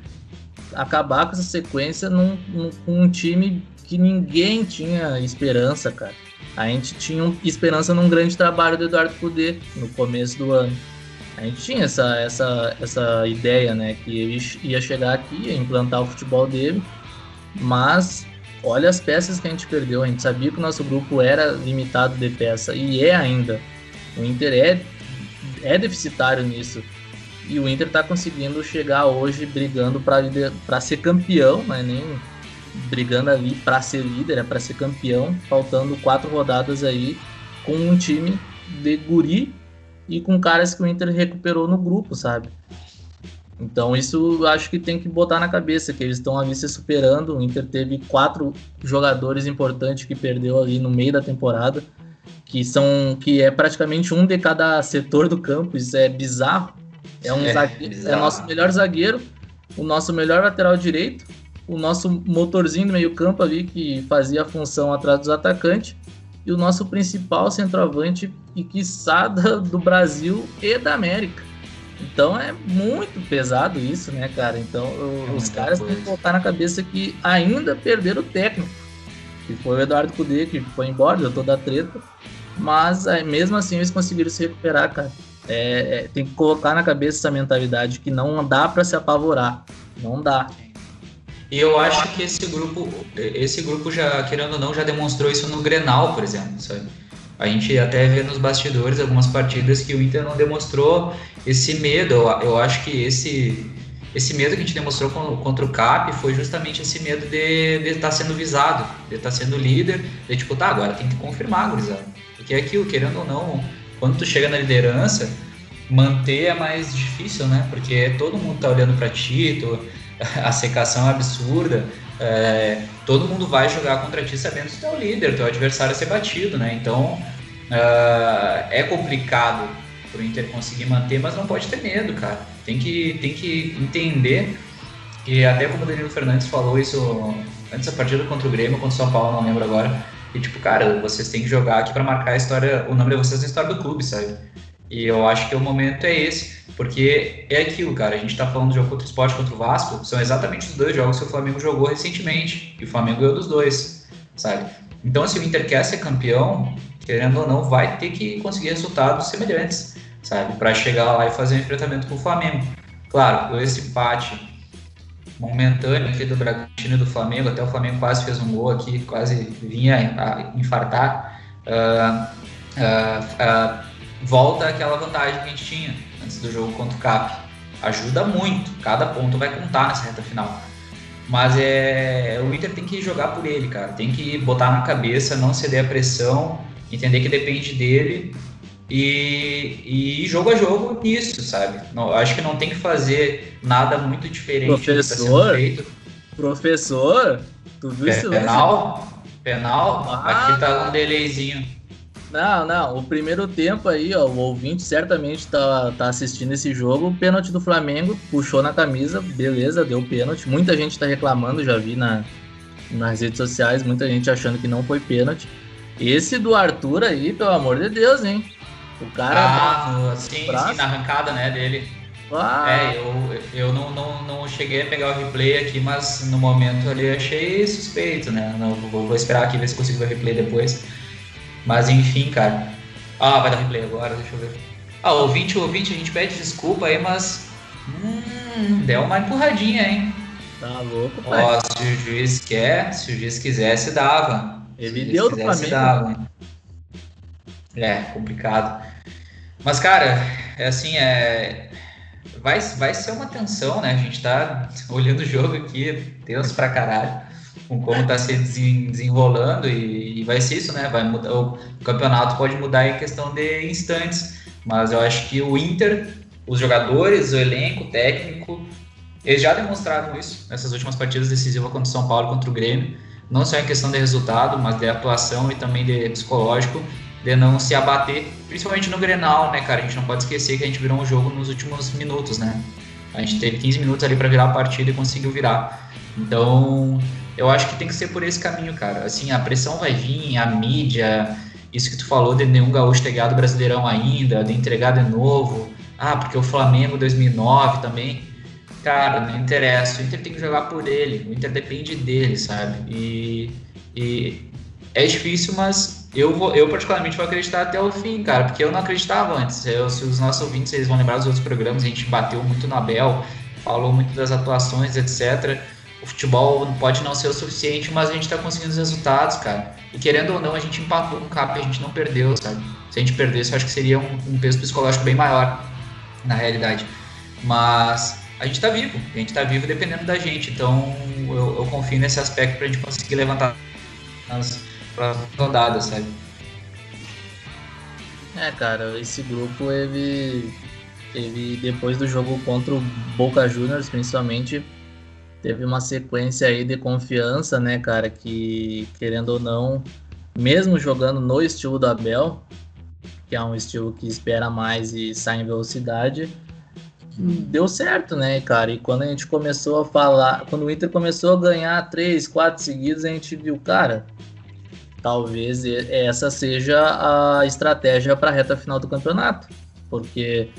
acabar com essa sequência num, num, com um time que ninguém tinha esperança, cara. A gente tinha esperança num grande trabalho do Eduardo Cudê no começo do ano. A gente tinha essa, essa, essa ideia, né? Que ele ia chegar aqui, ia implantar o futebol dele, mas olha as peças que a gente perdeu. A gente sabia que o nosso grupo era limitado de peça e é ainda. O Inter é, é deficitário nisso. E o Inter está conseguindo chegar hoje brigando para ser campeão, mas nem brigando ali para ser líder, é para ser campeão, faltando quatro rodadas aí com um time de guri e com caras que o Inter recuperou no grupo, sabe? Então isso acho que tem que botar na cabeça que eles estão ali se superando. O Inter teve quatro jogadores importantes que perdeu ali no meio da temporada, que são que é praticamente um de cada setor do campo. Isso é bizarro. É um é, zagueiro, bizarro. é nosso melhor zagueiro, o nosso melhor lateral direito, o nosso motorzinho do meio campo ali que fazia a função atrás dos atacantes e o nosso principal centroavante e quiçada do Brasil e da América. Então é muito pesado isso, né, cara? Então é os caras coisa. têm que colocar na cabeça que ainda perderam o técnico, que foi o Eduardo Cudê, que foi embora, deu toda a treta, mas é, mesmo assim eles conseguiram se recuperar, cara. É, é, tem que colocar na cabeça essa mentalidade que não dá para se apavorar, não dá. E eu acho que esse grupo, esse grupo já, querendo ou não, já demonstrou isso no Grenal, por exemplo, sabe? A gente até vê nos bastidores algumas partidas que o Inter não demonstrou esse medo. Eu, acho que esse, esse medo que a gente demonstrou contra o CAP foi justamente esse medo de estar tá sendo visado, de estar tá sendo líder, de tipo, tá, agora tem que confirmar, gurizada. Porque é aquilo, querendo ou não, quando tu chega na liderança, manter é mais difícil, né? Porque todo mundo tá olhando para ti, tu, a secação é absurda, é, todo mundo vai jogar contra ti sabendo que tu é o líder, teu adversário a ser batido, né? Então uh, é complicado pro Inter conseguir manter, mas não pode ter medo, cara. Tem que, tem que entender e até como o Danilo Fernandes falou isso antes da partida contra o Grêmio, contra o São Paulo, não lembro agora. E tipo, cara, vocês têm que jogar aqui para marcar a história, o nome de vocês na história do clube, sabe? E eu acho que o momento é esse, porque é aquilo, cara. A gente tá falando do jogo contra o Sport contra o Vasco, são exatamente os dois jogos que o Flamengo jogou recentemente. E o Flamengo ganhou dos dois, sabe? Então, se o Inter quer ser campeão, querendo ou não, vai ter que conseguir resultados semelhantes, sabe? Para chegar lá e fazer um enfrentamento com o Flamengo. Claro, esse empate momentâneo aqui do Bragantino e do Flamengo, até o Flamengo quase fez um gol aqui, quase vinha a infartar. Uh, uh, uh, volta aquela vantagem que a gente tinha antes do jogo contra o Cap. Ajuda muito, cada ponto vai contar nessa reta final. Mas é, o Inter tem que jogar por ele, cara. Tem que botar na cabeça, não ceder a pressão, entender que depende dele e, e jogo a jogo nisso, sabe? Não, acho que não tem que fazer nada muito diferente professor, do que tá feito. Professor, tu viu isso? Penal? Penal? Ah, Aqui tá um delayzinho. Não, não. O primeiro tempo aí, ó, o ouvinte certamente tá, tá assistindo esse jogo. O pênalti do Flamengo puxou na camisa, beleza, deu pênalti. Muita gente tá reclamando, já vi na, nas redes sociais, muita gente achando que não foi pênalti. Esse do Arthur aí, pelo amor de Deus, hein? O cara. Ah, sim, sim, na arrancada, né, dele. Ah. É, eu, eu não, não, não cheguei a pegar o replay aqui, mas no momento ali achei suspeito, né? Não, vou, vou esperar aqui ver se consigo ver o replay depois. Mas enfim, cara. Ah, vai dar replay agora, deixa eu ver. Ah, ouvinte, ouvinte, a gente pede desculpa aí, mas. Hum, deu uma empurradinha, hein? Tá louco, pai. Ó, se o juiz quer, se o juiz quisesse, dava. Ele deu do Flamengo. Dava. É, complicado. Mas, cara, é assim, é. Vai, vai ser uma tensão, né? A gente tá olhando o jogo aqui, tenso pra caralho com como está se desenrolando e, e, vai ser isso, né? Vai mudar, o, campeonato pode mudar em questão de instantes, mas eu acho que o Inter, os jogadores, o elenco, o técnico, eles já demonstraram isso nessas últimas partidas decisivas contra o São Paulo, contra o Grêmio, não só em questão de resultado, mas de atuação e também de psicológico, de não se abater, principalmente no Grenal, né, cara? A gente não pode esquecer que a gente virou um jogo nos últimos minutos, né? A gente teve 15 minutos ali para virar a partida e conseguiu virar. Então, eu acho que tem que ser por esse caminho, cara. Assim, a pressão vai vir, a mídia, isso que tu falou de nenhum gaúcho ter ganhado Brasileirão ainda, de entregar de novo. Ah, porque o Flamengo 2009 também. Cara, não interessa. O Inter tem que jogar por ele. O Inter depende dele, sabe? E, E é difícil, mas eu, vou, eu particularmente vou acreditar até o fim, cara, porque eu não acreditava antes. Eu, se os nossos ouvintes eles vão lembrar dos outros programas, a gente bateu muito na Bel, falou muito das atuações, etc. O futebol pode não ser o suficiente, mas a gente está conseguindo os resultados, cara. E querendo ou não, a gente empatou no cap, a gente não perdeu, sabe? Se a gente perdesse, eu acho que seria um, um peso psicológico bem maior, na realidade. Mas a gente está vivo, a gente está vivo dependendo da gente, então eu, eu confio nesse aspecto para a gente conseguir levantar as rodadas, sabe? É, cara, esse grupo ele, ele depois do jogo contra o Boca Juniors, principalmente, teve uma sequência aí de confiança, né, cara, que querendo ou não, mesmo jogando no estilo do Abel, que é um estilo que espera mais e sai em velocidade, deu certo, né, cara? E quando a gente começou a falar, quando o Inter começou a ganhar três, quatro seguidos, a gente viu, cara, talvez essa seja a estratégia para a reta final do campeonato, porque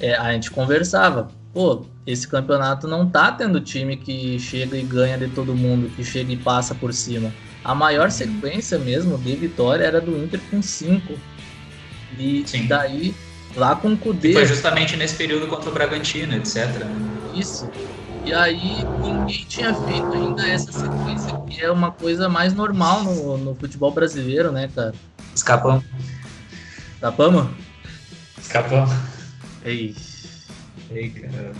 é, a gente conversava, pô, esse campeonato não tá tendo time que chega e ganha de todo mundo, que chega e passa por cima. A maior sequência mesmo de vitória era do Inter com cinco. E Sim. daí, lá com o Cudê. Foi justamente nesse período contra o Bragantino, etc. Isso. E aí ninguém tinha feito ainda essa sequência, que é uma coisa mais normal no, no futebol brasileiro, né, cara? Escapamos. Escapamos? Escapamos. Ei. Ei, cara.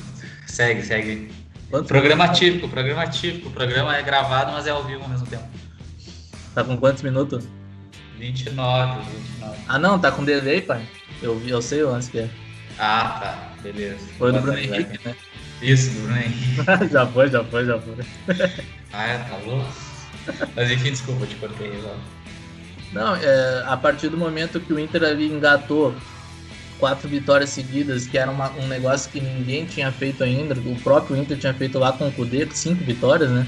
Segue, segue. Quanto programa minutos? típico, programa típico. O programa é gravado, mas é ao vivo ao mesmo tempo. Tá com quantos minutos? 29, 29. Ah não, tá com delay, pai? Eu vi, eu sei o lance que é. Ah, tá. Beleza. Foi do Bruno Henrique, né? Isso, Bruno Henrique. já foi, já foi, já foi. ah, é, tá louco. Mas enfim, desculpa, te cortei. Não, é, a partir do momento que o Inter ali engatou quatro vitórias seguidas, que era uma, um negócio que ninguém tinha feito ainda, o próprio Inter tinha feito lá com o Kudê, cinco vitórias, né?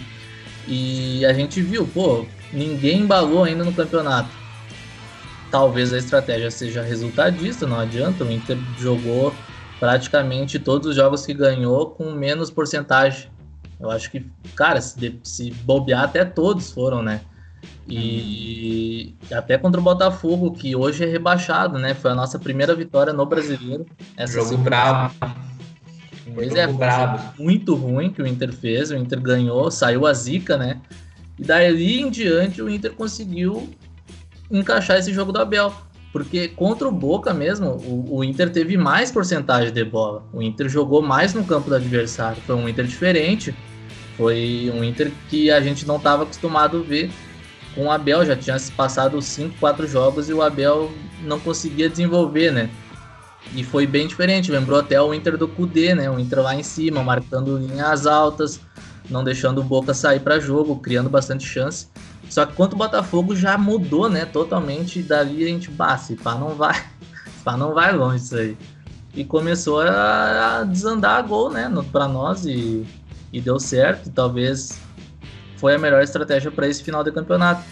E a gente viu, pô, ninguém embalou ainda no campeonato. Talvez a estratégia seja resultadista, não adianta, o Inter jogou praticamente todos os jogos que ganhou com menos porcentagem. Eu acho que, cara, se, se bobear, até todos foram, né? E até contra o Botafogo, que hoje é rebaixado, né? Foi a nossa primeira vitória no brasileiro. Essa Jogo brabo. Pois é, brabo. muito ruim que o Inter fez. O Inter ganhou, saiu a zica, né? E daí em diante o Inter conseguiu encaixar esse jogo do Abel. Porque contra o Boca mesmo, o, o, Inter teve mais porcentagem de bola. O Inter jogou mais no campo do adversário. Foi um Inter diferente. Foi um Inter que a gente não estava acostumado a ver com o Abel. Já tinha se passado 5, 4 jogos e o Abel não conseguia desenvolver, né? E foi bem diferente. Lembrou até o Inter do Cudê, né? O Inter lá em cima, marcando linhas altas, não deixando o Boca sair para jogo, criando bastante chance. Só que quanto o Botafogo já mudou, né, totalmente, dali a gente, bah, se pá não vai, pá não vai longe isso aí. E começou a, a desandar a gol, né, para nós e, e deu certo, talvez foi a melhor estratégia para esse final de campeonato.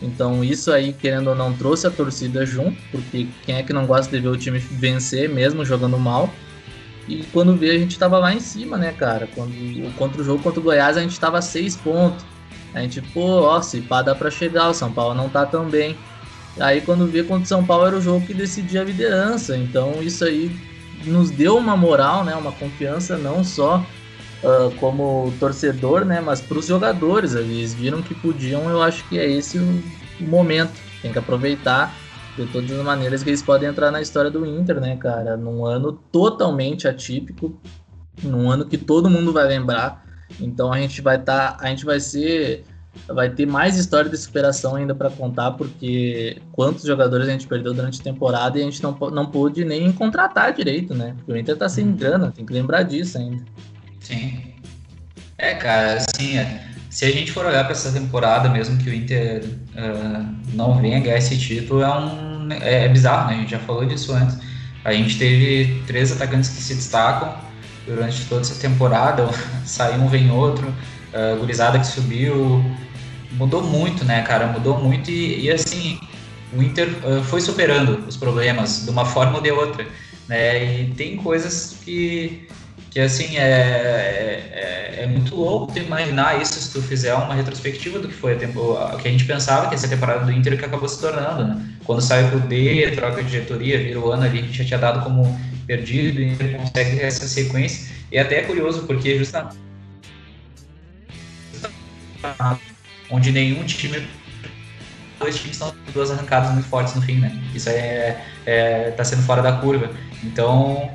Então isso aí, querendo ou não, trouxe a torcida junto, porque quem é que não gosta de ver o time vencer, mesmo jogando mal. E quando veio a gente estava lá em cima, né, cara? Quando, contra o jogo contra o Goiás a gente estava seis pontos. A gente, pô, ó, se pá dá pra chegar, o São Paulo não tá tão bem. Aí quando vê contra o São Paulo era o jogo que decidia a liderança. Então isso aí nos deu uma moral, né? Uma confiança não só uh, como torcedor, né? Mas para os jogadores. Eles viram que podiam, eu acho que é esse o momento. Tem que aproveitar de todas as maneiras que eles podem entrar na história do Inter, né, cara? Num ano totalmente atípico, num ano que todo mundo vai lembrar então a gente vai estar, tá, a gente vai ser, vai ter mais história de superação ainda para contar, porque quantos jogadores a gente perdeu durante a temporada e a gente não, não pôde nem contratar direito, né? Porque o Inter tá sem uhum. grana, tem que lembrar disso ainda. Sim. É, cara, assim, é, se a gente for olhar para essa temporada, mesmo que o Inter uh, não venha ganhar esse título, é um é, é bizarro, né? A gente já falou disso antes. A gente teve três atacantes que se destacam, durante toda essa temporada. Sai um, vem outro. Uh, gurizada que subiu. Mudou muito, né, cara? Mudou muito e, e assim, o Inter uh, foi superando os problemas de uma forma ou de outra. Né? E tem coisas que, que assim, é, é, é, muito louco tu imaginar isso se tu fizer uma retrospectiva do que foi a tempo, o que a gente pensava que ia ser a temporada do Inter que acabou se tornando, né? Quando saiu pro D, troca de diretoria, vira o ano ali que já tinha dado como perdido, e Inter consegue essa sequência. E até é curioso, porque justamente onde nenhum time dois times estão duas arrancadas muito fortes no fim, né? Isso é, é, tá sendo fora da curva. Então,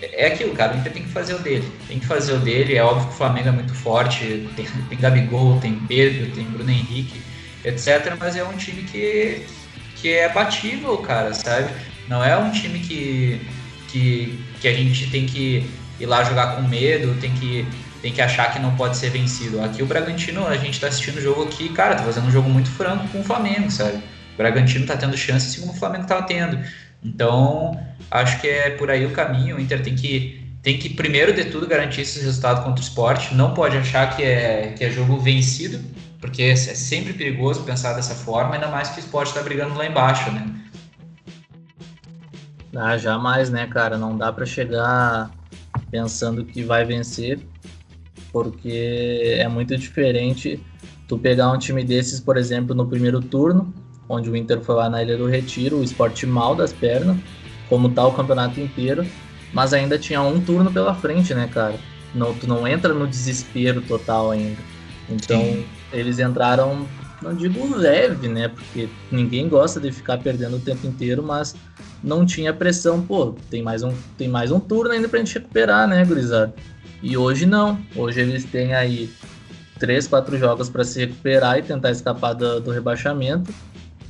é aquilo, cara, o Inter tem que fazer o dele. Tem que fazer o dele. É óbvio que o Flamengo é muito forte, tem, tem Gabigol, tem Pedro, tem Bruno Henrique, etc. Mas é um time que, que é batível, cara, sabe? Não é um time que, que, que a gente tem que ir lá jogar com medo, tem que, tem que achar que não pode ser vencido. Aqui o Bragantino, a gente tá assistindo o jogo aqui, cara, tá fazendo um jogo muito franco com o Flamengo, sabe? O Bragantino tá tendo chance assim como o Flamengo tava tendo. Então, acho que é por aí o caminho. O Inter tem que, tem que primeiro de tudo, garantir esse resultado contra o esporte. Não pode achar que é, que é jogo vencido, porque é sempre perigoso pensar dessa forma, ainda mais que o esporte está brigando lá embaixo, né? Ah, jamais, né, cara? Não dá para chegar pensando que vai vencer, porque é muito diferente tu pegar um time desses, por exemplo, no primeiro turno, onde o Inter foi lá na Ilha do Retiro, o esporte mal das pernas, como tá o campeonato inteiro, mas ainda tinha um turno pela frente, né, cara? Não, tu não entra no desespero total ainda. Então, Sim. eles entraram, não digo leve, né? Porque ninguém gosta de ficar perdendo o tempo inteiro, mas não tinha pressão, pô, tem mais um, tem mais um turno ainda pra gente recuperar, né, gurizada? E hoje não. Hoje eles têm aí três, quatro jogos para se recuperar e tentar escapar do, do rebaixamento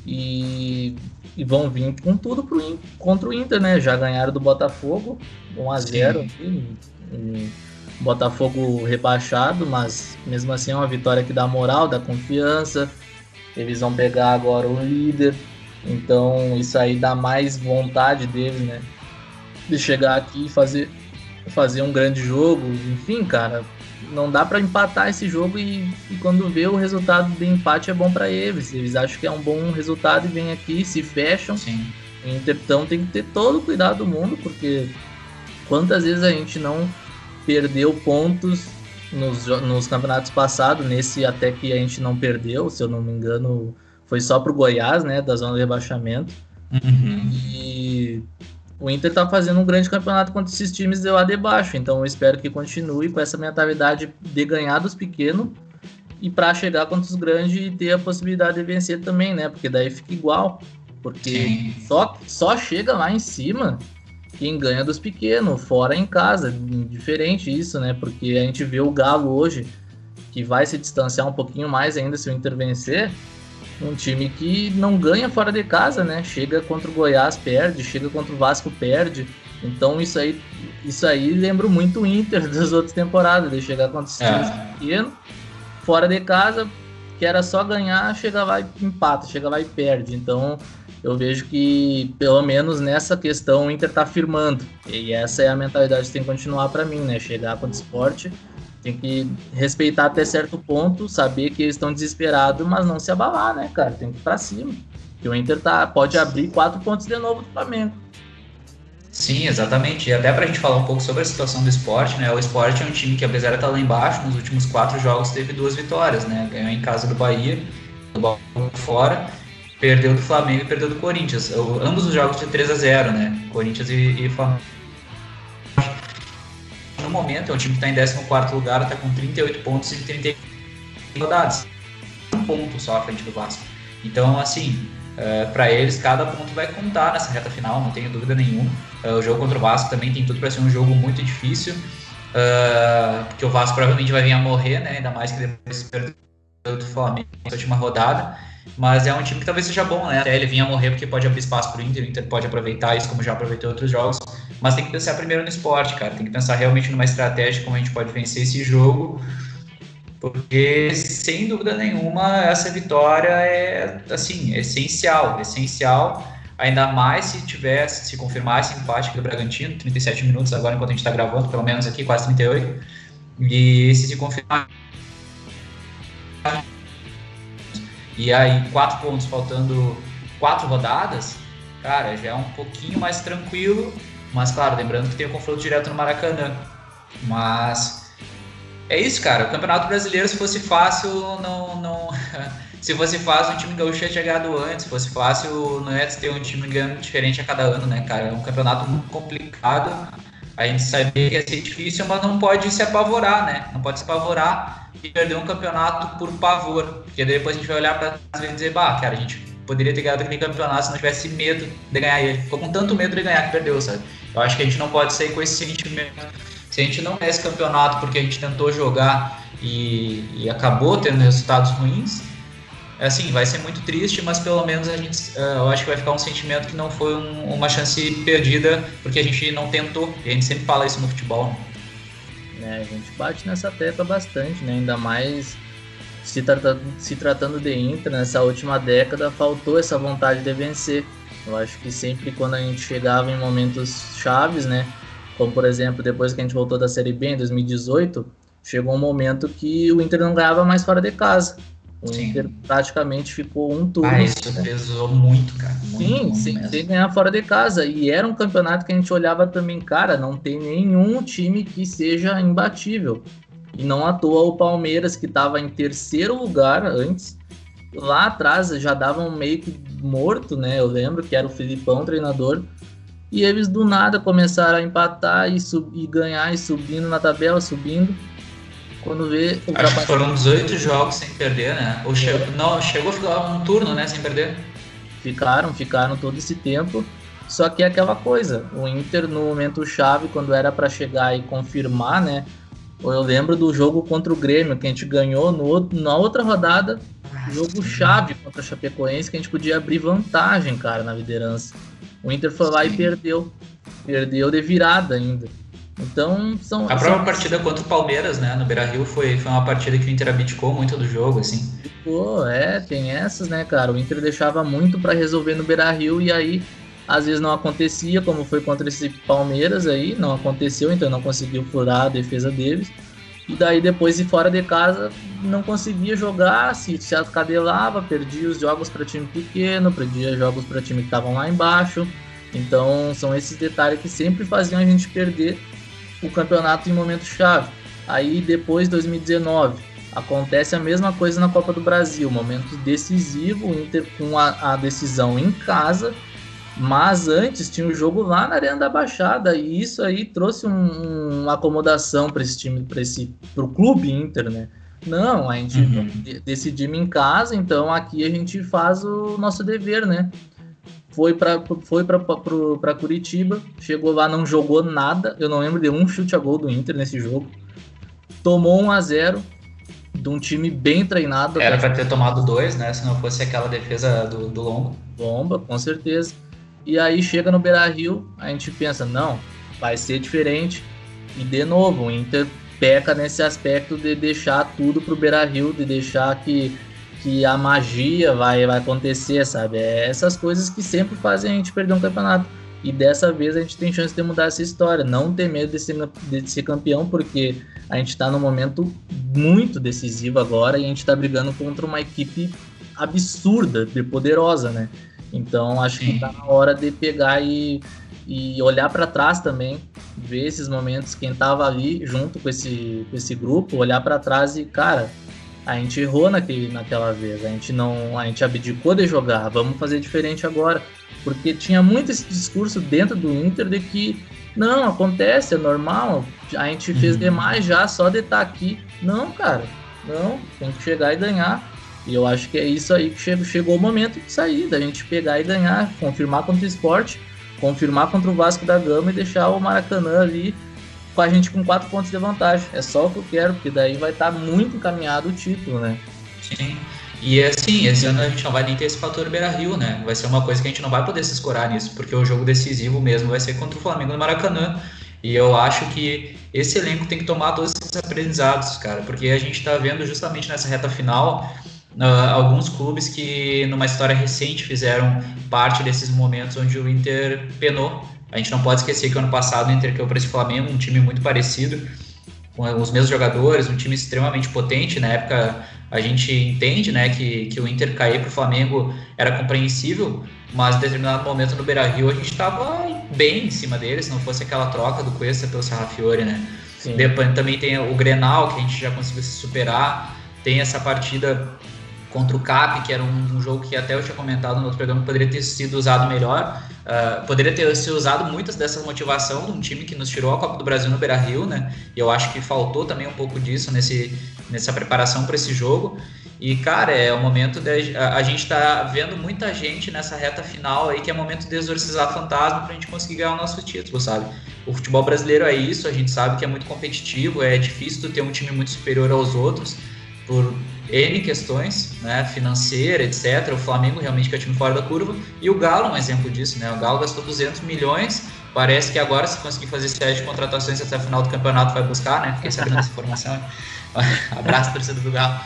e, e vão vir com tudo pro, contra o Inter, né? Já ganharam do Botafogo, 1 a 0 aqui, um Botafogo rebaixado, mas mesmo assim é uma vitória que dá moral, dá confiança. Eles vão pegar agora o líder, então isso aí dá mais vontade deles, né? De chegar aqui e fazer, fazer um grande jogo. Enfim, cara, não dá para empatar esse jogo e, e, quando vê o resultado de empate é bom para eles. Eles acham que é um bom resultado e vêm aqui, se fecham. Sim. Então tem que ter todo o cuidado do mundo, porque quantas vezes a gente não perdeu pontos nos, nos campeonatos passados, nesse até que a gente não perdeu, se eu não me engano, foi só pro Goiás, né, da zona de rebaixamento. Uhum. E o Inter está fazendo um grande campeonato contra esses times de lá de baixo. Então eu espero que continue com essa mentalidade de ganhar dos pequenos e para chegar contra os grandes e ter a possibilidade de vencer também, né? Porque daí fica igual. Porque só, só chega lá em cima quem ganha dos pequenos, fora em casa. Diferente isso, né? Porque a gente vê o Galo hoje, que vai se distanciar um pouquinho mais ainda se o Inter vencer um time que não ganha fora de casa, né? Chega contra o Goiás, perde, chega contra o Vasco, perde. Então isso aí, isso aí lembra muito o Inter das outras temporadas, de chegar contra esses times é. pequenos, fora de casa, que era só ganhar, chega lá e empata, chega lá e perde. Então eu vejo que, pelo menos nessa questão, o Inter tá firmando. E essa é a mentalidade que tem que continuar para mim, né? Chegar contra o esporte tem que respeitar até certo ponto, saber que eles estão desesperados, mas não se abalar, né, cara? Tem que ir pra cima. Que o Inter tá, pode abrir quatro pontos de novo do Flamengo. Sim, exatamente. E até pra gente falar um pouco sobre a situação do esporte, né? O esporte é um time que, apesar de estar lá embaixo, nos últimos quatro jogos teve duas vitórias, né? Ganhou em casa do Bahia, do fora, perdeu do Flamengo e perdeu do Corinthians. ambos os jogos de 3 a 0 né? Corinthians e, e Flamengo no momento, é um time que está em 14 lugar, está com 38 pontos em 30 rodadas. Um ponto só à frente do Vasco. Então, assim, é, para eles, cada ponto vai contar nessa reta final, não tenho dúvida nenhuma. É, o jogo contra o Vasco também tem tudo para ser um jogo muito difícil, é, porque o Vasco provavelmente vai vir a morrer, né? ainda mais que depois perdeu do Flamengo na última rodada. Mas é um time que talvez seja bom, né? Até ele vinha morrer porque pode abrir espaço para o Inter, o Inter pode aproveitar isso, como já aproveitou outros jogos. Mas tem que pensar primeiro no esporte, cara. Tem que pensar realmente numa estratégia como a gente pode vencer esse jogo. Porque, sem dúvida nenhuma, essa vitória é, assim, essencial. Essencial, ainda mais se tivesse, se confirmar esse empate do Bragantino, 37 minutos agora, enquanto a gente está gravando, pelo menos aqui, quase 38. E se se confirmar e aí, quatro pontos faltando quatro rodadas, cara, já é um pouquinho mais tranquilo. Mas, claro, lembrando que tem o confronto direto no Maracanã. Mas é isso, cara. O Campeonato Brasileiro, se fosse fácil, não. não... se fosse fácil, o time gaúcho tinha chegado antes. Se fosse fácil, não ia ter um time ganhando diferente a cada ano, né, cara? É um campeonato muito complicado. A gente sabia que ia ser difícil, mas não pode se apavorar, né? Não pode se apavorar e perder um campeonato por pavor. Porque depois a gente vai olhar para trás e dizer, bah, cara, a gente poderia ter ganhado aquele campeonato se não tivesse medo de ganhar ele. Ficou com tanto medo de ganhar que perdeu, sabe? Eu acho que a gente não pode sair com esse sentimento. Se a gente não ganha esse campeonato porque a gente tentou jogar e, e acabou tendo resultados ruins, é assim, vai ser muito triste, mas pelo menos a gente, uh, eu acho que vai ficar um sentimento que não foi um, uma chance perdida porque a gente não tentou. E a gente sempre fala isso no futebol. Né? a gente bate nessa tecla bastante, né? Ainda mais se tratando, se tratando de Inter, nessa última década faltou essa vontade de vencer. Eu acho que sempre quando a gente chegava em momentos chaves, né? Como por exemplo, depois que a gente voltou da Série B em 2018, chegou um momento que o Inter não ganhava mais fora de casa. O Sim. Inter praticamente ficou um turno. Ah, isso né? pesou muito, cara. Muito, Sim, muito sem, sem, ganhar fora de casa. E era um campeonato que a gente olhava também, cara, não tem nenhum time que seja imbatível. E não à toa o Palmeiras, que estava em terceiro lugar antes, lá atrás já davam meio que morto, né? Eu lembro que era o Filipão, treinador. E eles do nada começaram a empatar e, sub, e ganhar e subindo na tabela, subindo. Quando vê. Acho que foram 18 jogos sem perder, né? Ou chegou, não, chegou a ficar um turno, né? Sem perder. Ficaram, ficaram todo esse tempo. Só que é aquela coisa, o Inter no momento chave, quando era para chegar e confirmar, né? Eu lembro do jogo contra o Grêmio, que a gente ganhou no, na outra rodada, jogo chave contra a Chapecoense, que a gente podia abrir vantagem, cara, na liderança. O Inter foi lá Sim. e perdeu. Perdeu de virada ainda. Então, são. A própria são... partida contra o Palmeiras, né, no Beira Rio, foi, foi uma partida que o Inter abdicou muito do jogo, assim. Pô, é, tem essas, né, cara? O Inter deixava muito para resolver no Beira Rio e aí às vezes não acontecia, como foi contra esse Palmeiras aí, não aconteceu, então não conseguiu furar a defesa deles. E daí depois de fora de casa não conseguia jogar, se, acadelava, perdia os jogos para time pequeno, perdia jogos para time que estavam lá embaixo. Então são esses detalhes que sempre faziam a gente perder o campeonato em momento chave. Aí depois 2019 acontece a mesma coisa na Copa do Brasil, momento decisivo, Inter com a, a decisão em casa, mas antes tinha o um jogo lá na Arena da Baixada e isso aí trouxe um, uma acomodação para esse time, para esse pro clube Inter, né? Não, a gente uhum. decidimos em casa, então aqui a gente faz o nosso dever, né? foi para foi para Curitiba, chegou lá, não jogou nada. Eu não lembro de um chute a gol do Inter nesse jogo. Tomou 1 a 0 de um time bem treinado. Era para ter tomado dois, né? Se não fosse aquela defesa do, do longo. Bomba, com certeza. E aí chega no Beira Rio, a gente pensa, não, vai ser diferente. E de novo, o Inter peca nesse aspecto de deixar tudo pro Beira Rio, de deixar que que a magia vai, vai acontecer, sabe? É essas coisas que sempre fazem a gente perder um campeonato. E dessa vez a gente tem chance de mudar essa história. Não ter medo de ser, de ser campeão, porque a gente está num momento muito decisivo agora e a gente está brigando contra uma equipe absurda, de poderosa, né? Então acho Sim. que está na hora de pegar e, e olhar para trás também, ver esses momentos, quem estava ali junto com esse, com esse grupo, olhar para trás e, cara, a gente errou naquele, naquela vez, a gente não, a gente abdicou de jogar, vamos fazer diferente agora, porque tinha muito esse discurso dentro do Inter de que não, acontece, é normal, a gente fez uhum. demais já só de estar tá aqui. Não, cara, não, tem que chegar e ganhar. E eu acho que é isso aí que chegou, chegou o momento de sair, da gente pegar e ganhar, confirmar contra o esporte, confirmar contra o Vasco da Gama e deixar o Maracanã ali com a gente com quatro pontos de vantagem. É só o que eu quero, porque daí vai estar tá muito encaminhado o título, né? Sim. E assim, esse ano a gente não vai nem ter esse fator Beira Rio, né? Vai ser uma coisa que a gente não vai poder se escorar nisso, porque o jogo decisivo mesmo vai ser contra o Flamengo no Maracanã. E eu acho que esse elenco tem que tomar todos esses aprendizados, cara, porque a gente está vendo justamente nessa reta final uh, alguns clubes que, numa história recente, fizeram parte desses momentos onde o Inter penou a gente não pode esquecer que ano passado o Inter caiu para esse Flamengo, um time muito parecido, com os mesmos jogadores, um time extremamente potente. Na época a gente entende né, que, que o Inter cair para o Flamengo era compreensível, mas em determinado momento no Beira Rio a gente estava bem em cima deles, se não fosse aquela troca do Cuesta pelo Serra Fiore, né? Depois também tem o Grenal, que a gente já conseguiu se superar. Tem essa partida contra o CAP, que era um, um, jogo que até eu tinha comentado no outro programa, poderia ter sido usado melhor. Uh, poderia ter sido usado muitas dessas motivação de um time que nos tirou a Copa do Brasil no Beira-Rio, né? E eu acho que faltou também um pouco disso nesse, nessa preparação para esse jogo. E, cara, é o momento de. A, a gente tá vendo muita gente nessa reta final aí que é momento de exorcizar fantasma pra gente conseguir ganhar o nosso título, sabe? O futebol brasileiro é isso, a gente sabe que é muito competitivo, é difícil ter um time muito superior aos outros por N questões, né, financeira, etc. O Flamengo realmente que é time fora da curva e o Galo é um exemplo disso, né? O Galo gastou 200 milhões, parece que agora se conseguir fazer sete contratações até o final do campeonato vai buscar, né? Fiquei sabendo dessa informação. Abraço torcida do Galo.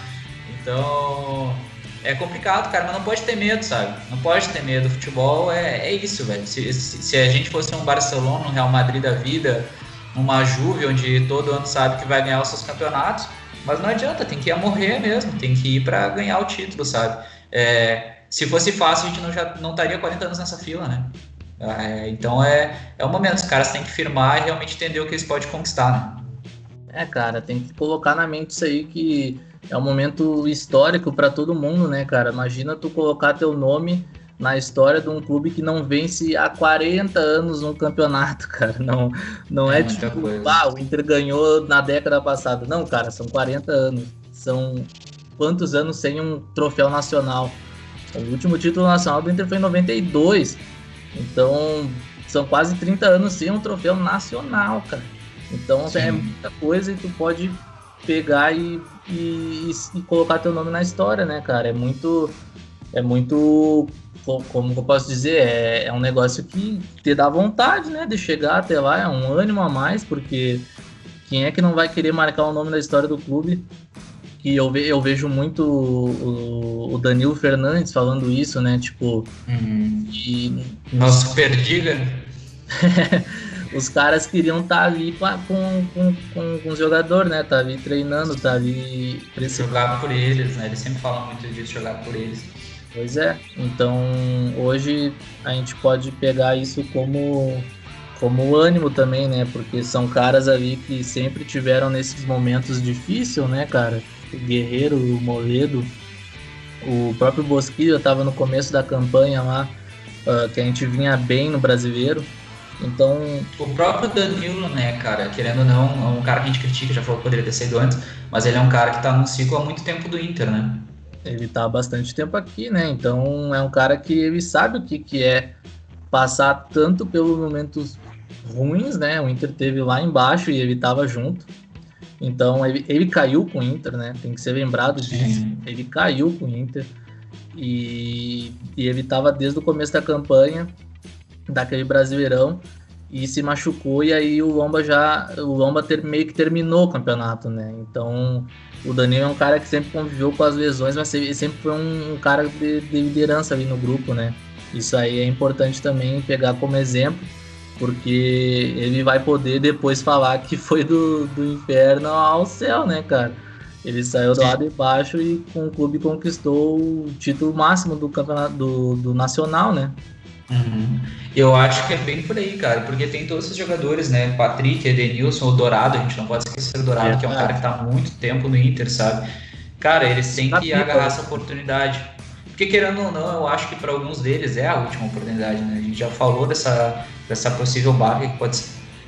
Então, é complicado, cara, mas não pode ter medo, sabe? Não pode ter medo. O futebol é, é isso, velho. Se, se, se, a gente fosse um Barcelona, um Real Madrid da vida, uma Juve, onde todo ano sabe que vai ganhar os seus campeonatos, mas não adianta, tem que ir a morrer mesmo, tem que ir para ganhar o título, sabe? É, se fosse fácil, a gente não, já não estaria 40 anos nessa fila, né? É, então é, é o momento, os caras têm que firmar e realmente entender o que eles podem conquistar, né? É, cara, tem que colocar na mente isso aí que é um momento histórico para todo mundo, né, cara? Imagina tu colocar teu nome na história de um clube que não vence há 40 anos um campeonato, cara. Não, não é, é tipo, coisa. ah, o Inter ganhou na década passada. Não, cara, são 40 anos. São quantos anos sem um troféu nacional? O último título nacional do Inter foi em 92. Então, são quase 30 anos sem um troféu nacional, cara. Então, Sim. é muita coisa e tu pode pegar e, e, e, colocar teu nome na história, né, cara? É muito. É muito. Como eu posso dizer? É, é um negócio que te dá vontade, né? De chegar até lá, é um ânimo a mais, porque quem é que não vai querer marcar o nome da história do clube? Que eu, ve, eu vejo muito o, o Danilo Fernandes falando isso, né? Tipo. Uhum. E, Nosso perdiga. os caras queriam estar tá ali com, com, com, com, o jogador, né? Tá ali treinando, tá ali. Jogar por eles, né? Eles sempre falam muito disso, jogar por eles. Pois é. Então hoje a gente pode pegar isso como como ânimo também, né? Porque são caras ali que sempre tiveram nesses momentos difíceis, né, cara? O Guerreiro, o Moledo, o próprio Bosquilha estava no começo da campanha lá, uh, que a gente vinha bem no brasileiro. Então. O próprio Danilo, né, cara, querendo ou não, é um cara que a gente critica, já falou que poderia ter saído antes, mas ele é um cara que tá no ciclo há muito tempo do Inter, né? Ele tá há bastante tempo aqui, né? Então é um cara que ele sabe o que, que é passar tanto pelos momentos ruins, né? O Inter teve lá embaixo e ele tava junto. Então ele, ele caiu com o Inter, né? Tem que ser lembrado disso. Ele caiu com o Inter. E, e ele tava desde o começo da campanha daquele Brasileirão e se machucou e aí o Lomba já o Lomba ter, meio que terminou o campeonato, né? Então o Danilo é um cara que sempre conviveu com as lesões, mas sempre foi um, um cara de, de, liderança ali no grupo, né? Isso aí é importante também pegar como exemplo, porque ele vai poder depois falar que foi do, do inferno ao céu, né, cara? Ele saiu do lado de baixo e com o clube conquistou o título máximo do campeonato do, do nacional, né? Uhum. Eu acho que é bem por aí, cara, porque tem todos esses jogadores, né? Patrick, Edenilson, o Dourado, a gente não pode esquecer do Dourado, é, que é um cara que tá há muito tempo no Inter, sabe? Cara, eles têm que agarrar essa oportunidade. Porque querendo ou não, eu acho que para alguns deles é a última oportunidade, né? A gente já falou dessa, dessa possível barra que pode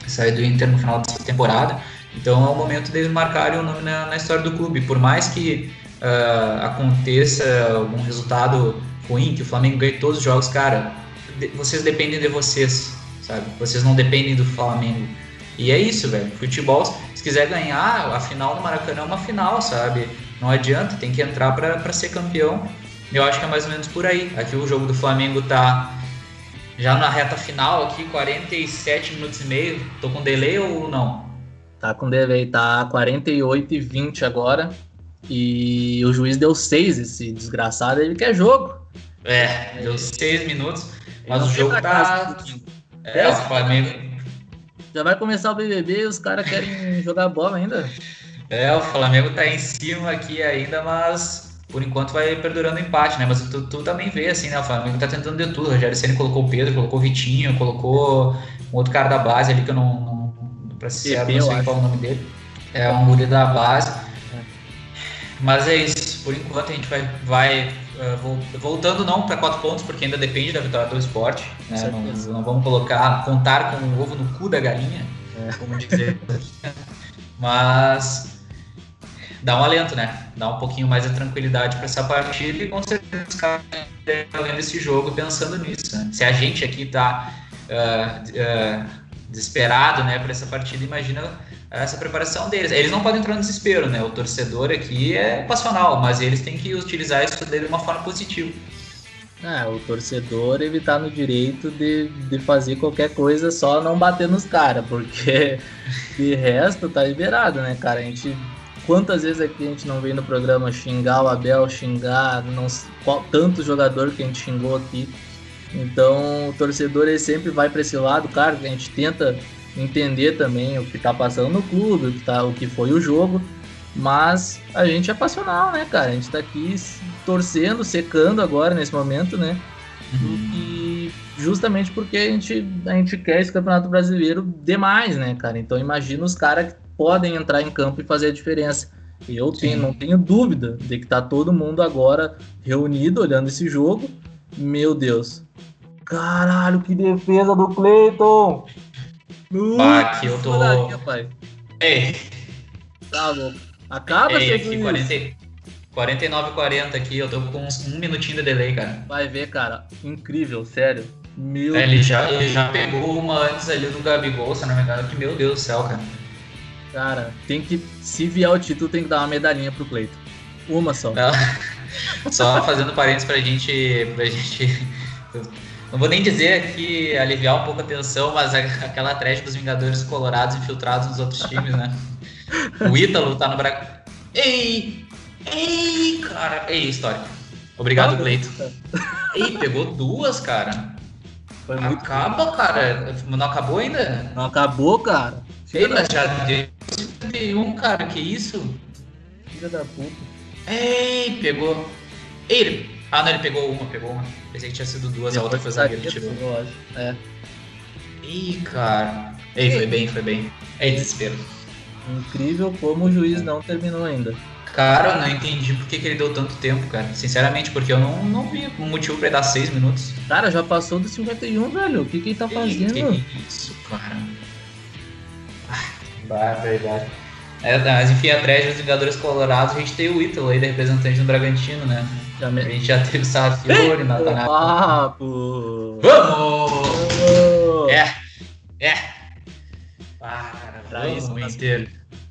sair do Inter no final dessa temporada. Então é o momento deles marcarem o nome na, na história do clube. Por mais que uh, aconteça algum resultado ruim, que o Flamengo ganhe todos os jogos, cara, vocês dependem de vocês, sabe? Vocês não dependem do Flamengo. E é isso, velho. Futebol, se quiser ganhar, a final do Maracanã é uma final, sabe? Não adianta, tem que entrar para ser campeão. Eu acho que é mais ou menos por aí. Aqui o jogo do Flamengo tá já na reta final aqui, 47 minutos e meio. Tô com delay ou não? Tá com delay, tá 48 e 20 agora. E o juiz deu 6, esse desgraçado, ele quer jogo. É, deu 6 minutos. Mas o jogo tá. É, o Flamengo. Já vai começar o BBB e os caras querem jogar bola ainda. É, o Flamengo tá em cima aqui ainda, mas por enquanto vai perdurando o empate, né? Mas tu, tu, também vê, assim, né? O Flamengo tá tentando de tudo. O Rogério Senna colocou o Pedro, colocou o Vitinho, colocou um outro cara da base ali que eu não, não para ser não sei qual é o nome dele. É um guri da base. É. Mas é isso, por enquanto a gente vai, vai voltando não para quatro pontos, porque ainda depende da vitória do esporte. Né? Não, não, vamos colocar, contar com o ovo no cu da galinha, é. como dizer. Mas dá um alento, né? Dá um pouquinho mais de tranquilidade para essa partida e com certeza os caras vendo esse jogo pensando nisso. Né? Se a gente aqui tá uh, uh, desesperado, né, para essa partida, imagina essa preparação deles. Eles não podem entrar no desespero, né? O torcedor aqui é passional, mas eles têm que utilizar isso de uma forma positiva. É, o torcedor ele tá no direito de, de fazer qualquer coisa só não bater nos caras, porque de resto tá liberado, né, cara? A gente Quantas vezes aqui a gente não veio no programa xingar o Abel, xingar não, qual, tanto jogador que a gente xingou aqui. Então o torcedor ele sempre vai para esse lado, claro que a gente tenta entender também o que está passando no clube, o que, tá, o que foi o jogo, mas a gente é passional, né, cara? A gente está aqui torcendo, secando agora nesse momento, né? Uhum. E justamente porque a gente, a gente quer esse campeonato brasileiro demais, né, cara? Então imagina os caras que podem entrar em campo e fazer a diferença. Eu tenho, não tenho dúvida de que tá todo mundo agora reunido olhando esse jogo. Meu Deus. Caralho, que defesa do Cleiton! Ah, que eu tô. Ei. Tá louco. Acaba Ei, aqui, 40, 49 40 aqui, eu tô com um minutinho de delay, cara. Vai ver, cara. Incrível, sério. Meu é, ele, já, ele já pegou uma antes ali do Gabigol, se não me engano, que meu Deus do céu, cara. Cara, tem que. Se vier o título, tem que dar uma medalhinha pro Cleito. Uma só. Não. Só fazendo parênteses pra gente. Pra gente. Não vou nem dizer aqui aliviar um pouco a tensão, mas aquela trash dos Vingadores Colorados infiltrados nos outros times, né? O Ítalo tá no Brasil. Ei! Ei, cara! Ei, história. Obrigado, Cleito. Ei, pegou duas, cara. Foi muito Acaba, cara. Não acabou ainda? Não acabou, cara. Ei, mas já deu um, cara, que isso? Filha da puta. Ei, pegou. Ele. Ah, não, ele pegou uma, pegou uma. Pensei que tinha sido duas, a outra foi zagueiro, tirou. É. Ih, cara. Ei, foi bem, foi bem. É desespero. Incrível como o juiz não terminou ainda. Cara, eu não entendi por que, que ele deu tanto tempo, cara. Sinceramente, porque eu não, não vi um motivo pra ele dar seis minutos. Cara, já passou dos 51, velho. O que, que ele tá fazendo? Que isso, cara. Bah, verdade. É, mas enfim, atrás dos Vingadores Colorados, a gente tem o Ítalo aí, da representante do Bragantino, né? A gente já teve o Sarrafiore, Natanael. Papo! Vamos! É, é. Ah, cara, pra isso, inteiro.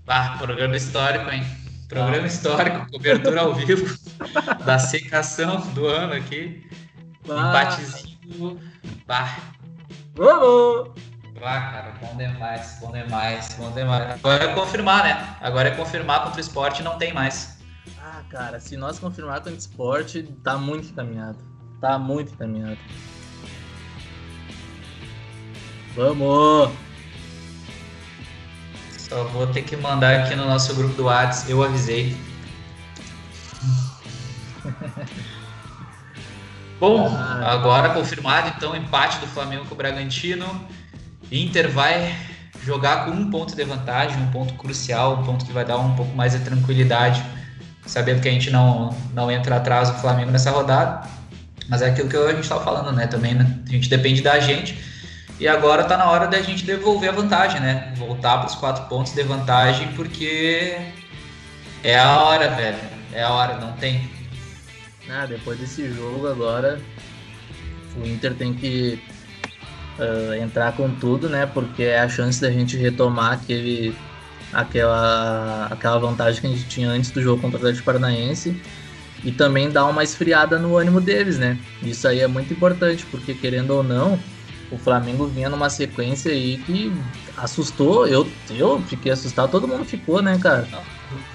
Ah, programa histórico, hein? Programa ah. histórico, cobertura ao vivo da secação do ano aqui. Bah. Empatezinho. Bah. Vamos! Ah, cara, bom demais, bom demais, bom demais. Agora é confirmar, né? Agora é confirmar contra o esporte não tem mais. Ah, cara, se nós confirmar contra o esporte, tá muito encaminhado. Tá muito encaminhado. Vamos! Só vou ter que mandar aqui no nosso grupo do WhatsApp, eu avisei. Bom, ah, agora confirmado então empate do Flamengo com o Bragantino. Inter vai jogar com um ponto de vantagem, um ponto crucial, um ponto que vai dar um pouco mais de tranquilidade, sabendo que a gente não, não entra atrás do Flamengo nessa rodada. Mas é aquilo que a gente estava falando, né? Também né? a gente depende da gente. E agora está na hora da gente devolver a vantagem, né? Voltar para os quatro pontos de vantagem, porque é a hora, velho. É a hora, não tem. Ah, depois desse jogo agora, o Inter tem que uh, entrar com tudo, né? Porque é a chance da gente retomar aquele, aquela, aquela vantagem que a gente tinha antes do jogo contra o Atlético Paranaense e também dar uma esfriada no ânimo deles, né? Isso aí é muito importante, porque querendo ou não, o Flamengo vinha numa sequência aí que assustou, eu, eu fiquei assustado, todo mundo ficou, né, cara?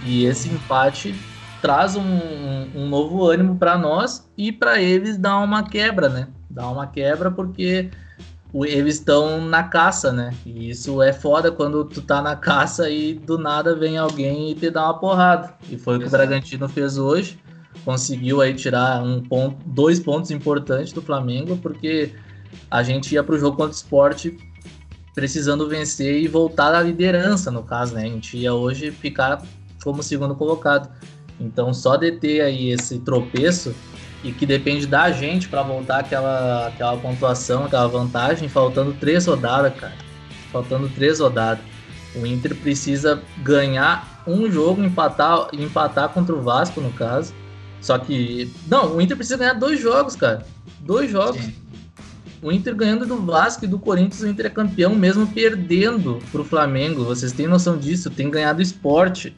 E esse empate traz um, um novo ânimo para nós e para eles dá uma quebra, né? Dá uma quebra porque eles estão na caça, né? E isso é foda quando tu tá na caça e do nada vem alguém e te dá uma porrada. E foi o que o Bragantino fez hoje. Conseguiu aí tirar um ponto, dois pontos importantes do Flamengo, porque a gente ia pro jogo contra o esporte precisando vencer e voltar à liderança, no caso, né? A gente ia hoje ficar como segundo colocado. Então, só de ter aí esse tropeço e que depende da gente para voltar aquela, aquela pontuação, aquela vantagem, faltando três rodadas, cara. Faltando três rodadas. O Inter precisa ganhar um jogo, empatar, empatar contra o Vasco, no caso. Só que. Não, o Inter precisa ganhar dois jogos, cara. Dois jogos. Sim. O Inter ganhando do Vasco e do Corinthians, o Inter é campeão, mesmo perdendo pro Flamengo. Vocês têm noção disso? Tem ganhado esporte.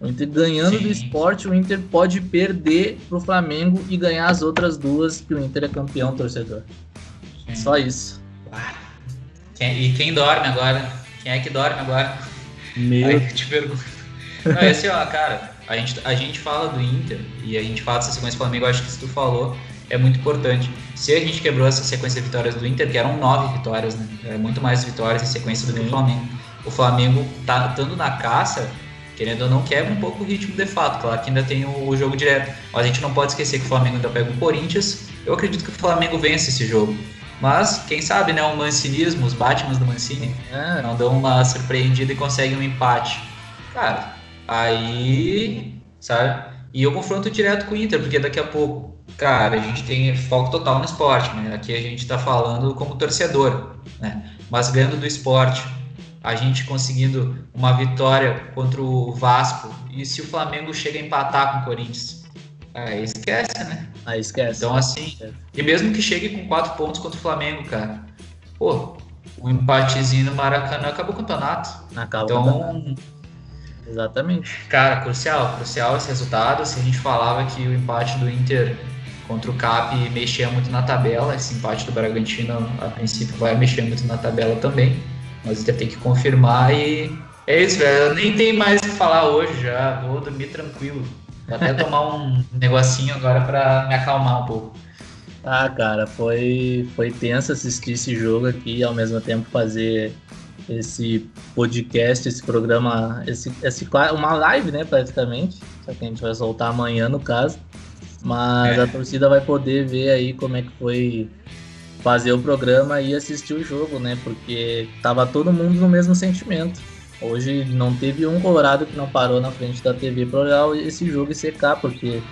O Inter ganhando Sim. do esporte, o Inter pode perder pro Flamengo e ganhar as outras duas, que o Inter é campeão torcedor. Sim. Só isso. e quem dorme agora? Quem é que dorme agora? Meu. Aí eu te pergunto. Não, é assim, ó, cara, a gente, a gente fala do Inter e a gente fala dessa sequência do Flamengo, acho que isso tu falou é muito importante. Se a gente quebrou essa sequência de vitórias do Inter, que eram nove vitórias, né? É muito mais vitórias em sequência do que o Flamengo. O Flamengo tá estando na caça, querendo ou não, quebra um pouco o ritmo de fato. Claro que ainda tem o, jogo direto. Mas a gente não pode esquecer que o Flamengo ainda pega o Corinthians. Eu acredito que o Flamengo vence esse jogo. Mas, quem sabe, né? O mancinismo, os Batmans do Mancini, é. não dão uma surpreendida e conseguem um empate. Cara, aí, sabe? E eu confronto direto com o Inter, porque daqui a pouco, cara, a gente tem foco total no esporte, né? Aqui a gente tá falando como torcedor, né? Mas ganhando do esporte, a gente conseguindo uma vitória contra o Vasco e se o Flamengo chega a empatar com o Corinthians, aí esquece, né? Aí esquece. Então assim, e mesmo que chegue com quatro pontos contra o Flamengo, cara, pô, o empatezinho no Maracanã acabou o campeonato. Acaba então, o campeonato. Exatamente. Cara, crucial, crucial esse resultado. Se a gente falava que o empate do Inter contra o Cap mexia muito na tabela, esse empate do Bragantino a princípio vai mexer muito na tabela também. Mas Inter tem que confirmar e é isso, velho. Eu nem tenho mais o que falar hoje já. Vou dormir tranquilo. Vou até tomar um negocinho agora para me acalmar um pouco. Ah, cara, foi, foi tenso assistir esse jogo aqui e ao mesmo tempo fazer esse podcast, esse programa, esse, esse, uma live, né, praticamente. Só que a gente vai soltar amanhã, no caso. Mas é. a torcida vai poder ver aí como é que foi fazer o programa e assistir o jogo, né? Porque tava todo mundo no mesmo sentimento. Hoje não teve um colorado que não parou na frente da TV para olhar esse jogo e secar, porque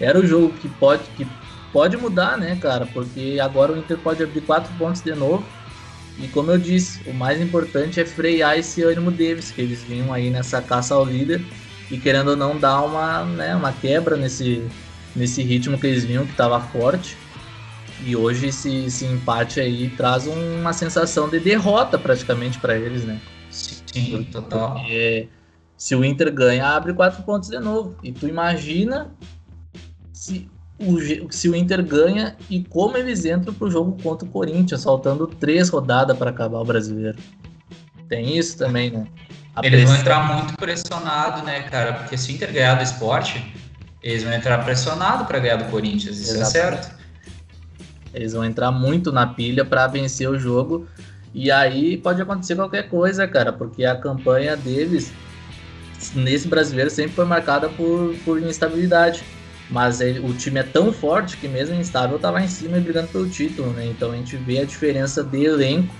era o jogo que pode, que pode mudar, né, cara? Porque agora o Inter pode abrir quatro pontos de novo. E como eu disse, o mais importante é frear esse ânimo deles, que eles vinham aí nessa caça ao líder e querendo ou não dar uma, né, uma quebra nesse, nesse ritmo que eles vinham, que estava forte. E hoje esse, esse empate aí traz uma sensação de derrota praticamente para eles, né? Sim, total. Porque se o Inter ganha, abre quatro pontos de novo. E tu imagina se o, se o Inter ganha e como eles entram pro jogo contra o Corinthians, faltando três rodadas para acabar o brasileiro. Tem isso também, né? A eles pressão... vão entrar muito pressionado, né, cara? Porque se o Inter ganhar do esporte, eles vão entrar pressionado para ganhar do Corinthians, isso é Exatamente. é certo. Eles vão entrar muito na pilha para vencer o jogo. E aí pode acontecer qualquer coisa, cara, porque a campanha deles nesse brasileiro sempre foi marcada por, por instabilidade. Mas ele, o time é tão forte que mesmo instável tá lá em cima e brigando pelo título, né? Então a gente vê a diferença de elenco,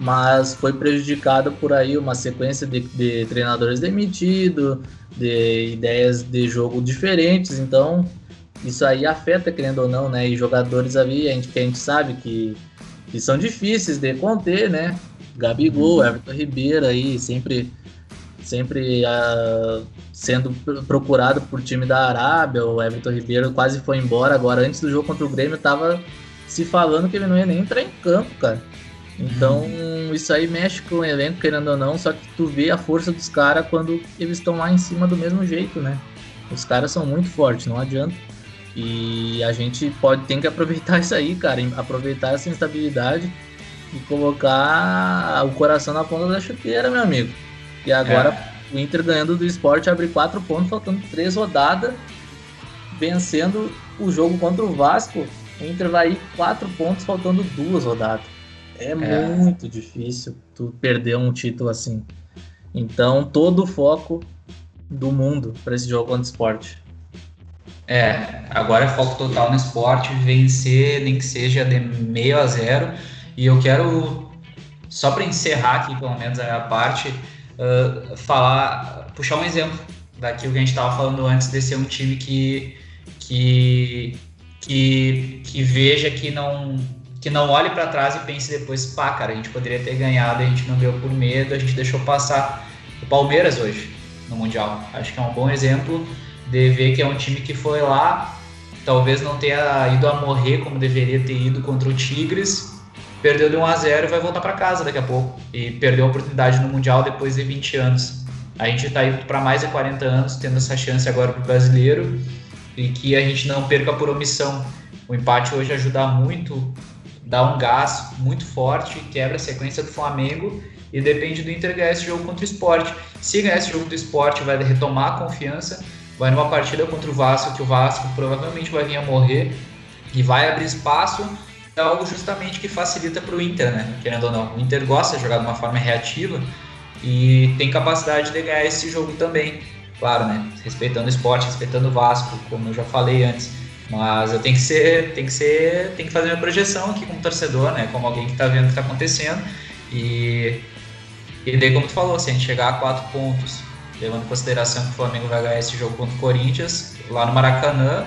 mas foi prejudicado por aí uma sequência de, de treinadores demitidos, de ideias de jogo diferentes. Então isso aí afeta, querendo ou não, né? E jogadores ali, a gente, que a gente sabe que, que são difíceis de conter, né? Gabigol, uhum. Everton Ribeiro aí, sempre, sempre uh, sendo procurado por time da Arábia. O Everton Ribeiro quase foi embora. Agora, antes do jogo contra o Grêmio, tava se falando que ele não ia nem entrar em campo, cara. Então, uhum. isso aí mexe com o elenco, querendo ou não, só que tu vê a força dos caras quando eles estão lá em cima do mesmo jeito, né? Os caras são muito fortes, não adianta. E a gente pode tem que aproveitar isso aí, cara, aproveitar essa instabilidade e colocar o coração na ponta da chuteira, meu amigo. E agora é. o Inter ganhando do esporte abre quatro pontos, faltando três rodadas, vencendo o jogo contra o Vasco. O Inter vai ir quatro pontos, faltando duas rodadas. É, é. muito difícil tu perder um título assim. Então, todo o foco do mundo para esse jogo contra o esporte. É, agora é foco total no esporte, vencer, nem que seja de meio a zero. E eu quero só para encerrar aqui, pelo menos a minha parte, uh, falar, puxar um exemplo daquilo que a gente estava falando antes de ser um time que, que, que, que veja que não que não olhe para trás e pense depois, pá, cara, a gente poderia ter ganhado, a gente não deu por medo, a gente deixou passar o Palmeiras hoje no Mundial. Acho que é um bom exemplo de ver que é um time que foi lá, talvez não tenha ido a morrer como deveria ter ido contra o Tigres, perdeu de 1 a 0 e vai voltar para casa daqui a pouco. E perdeu a oportunidade no Mundial depois de 20 anos. A gente está indo para mais de 40 anos, tendo essa chance agora para o brasileiro e que a gente não perca por omissão. O empate hoje ajuda muito, dá um gás muito forte, quebra a sequência do Flamengo e depende do Inter ganhar esse jogo contra o esporte. Se ganhar esse jogo do esporte, vai retomar a confiança, vai numa partida contra o Vasco, que o Vasco provavelmente vai vir a morrer e vai abrir espaço é algo justamente que facilita para o Inter, né? Querendo ou não. O Inter gosta de jogar de uma forma reativa e tem capacidade de ganhar esse jogo também. Claro, né? Respeitando o esporte, respeitando o Vasco, como eu já falei antes. Mas eu tenho que ser, tem que ser, tem que fazer minha projeção aqui como torcedor, né? Como alguém que está vendo o que está acontecendo. E, e daí, como tu falou, se a gente chegar a quatro pontos, levando em consideração que o Flamengo vai ganhar esse jogo contra o Corinthians, lá no Maracanã,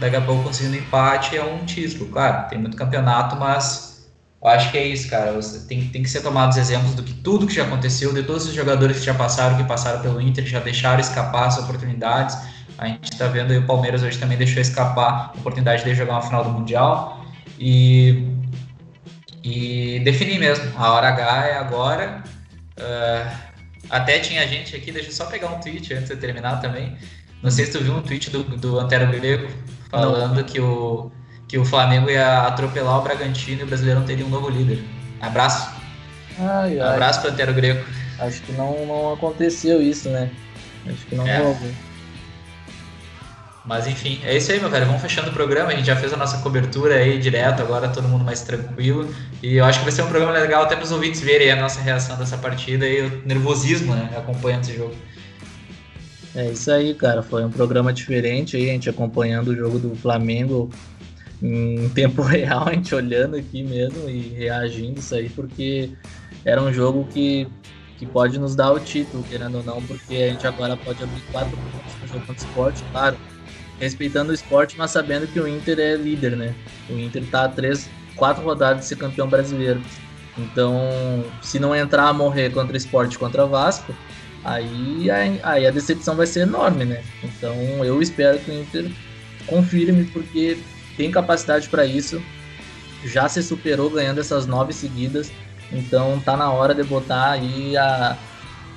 daqui a pouco conseguindo empate é um título. Claro, tem muito campeonato, mas eu acho que é isso, cara. Você tem, tem que ser tomados exemplos do que tudo que já aconteceu, de todos os jogadores que já passaram, que passaram pelo Inter, já deixaram escapar as oportunidades. A gente está vendo aí o Palmeiras hoje também deixou escapar a oportunidade de jogar uma final do Mundial. E, e definir mesmo. A hora H é agora. Uh, até tinha gente aqui, deixa eu só pegar um tweet antes de terminar também. Não sei se tu viu um tweet do, do Antero Grego falando que o, que o Flamengo ia atropelar o Bragantino e o brasileiro não teria um novo líder. Abraço. Ai, ai. Abraço pro Antero Greco. Acho que não, não aconteceu isso, né? Acho que não é. houve. Mas enfim, é isso aí, meu velho. Vamos fechando o programa. A gente já fez a nossa cobertura aí direto, agora todo mundo mais tranquilo. E eu acho que vai ser um programa legal até para os ouvintes verem a nossa reação dessa partida e o nervosismo, né? Acompanhando esse jogo. É isso aí, cara. Foi um programa diferente aí, a gente acompanhando o jogo do Flamengo em tempo real, a gente olhando aqui mesmo e reagindo isso aí, porque era um jogo que, que pode nos dar o título, querendo ou não, porque a gente agora pode abrir quatro pontos no jogo contra o esporte, claro, respeitando o esporte, mas sabendo que o Inter é líder, né? O Inter tá a três, quatro rodadas de ser campeão brasileiro. Então, se não entrar a morrer contra o esporte contra o Vasco, aí, aí, a decepção vai ser enorme, né? Então eu espero que o Inter confirme, porque tem capacidade para isso, já se superou ganhando essas nove seguidas, então tá na hora de botar aí a,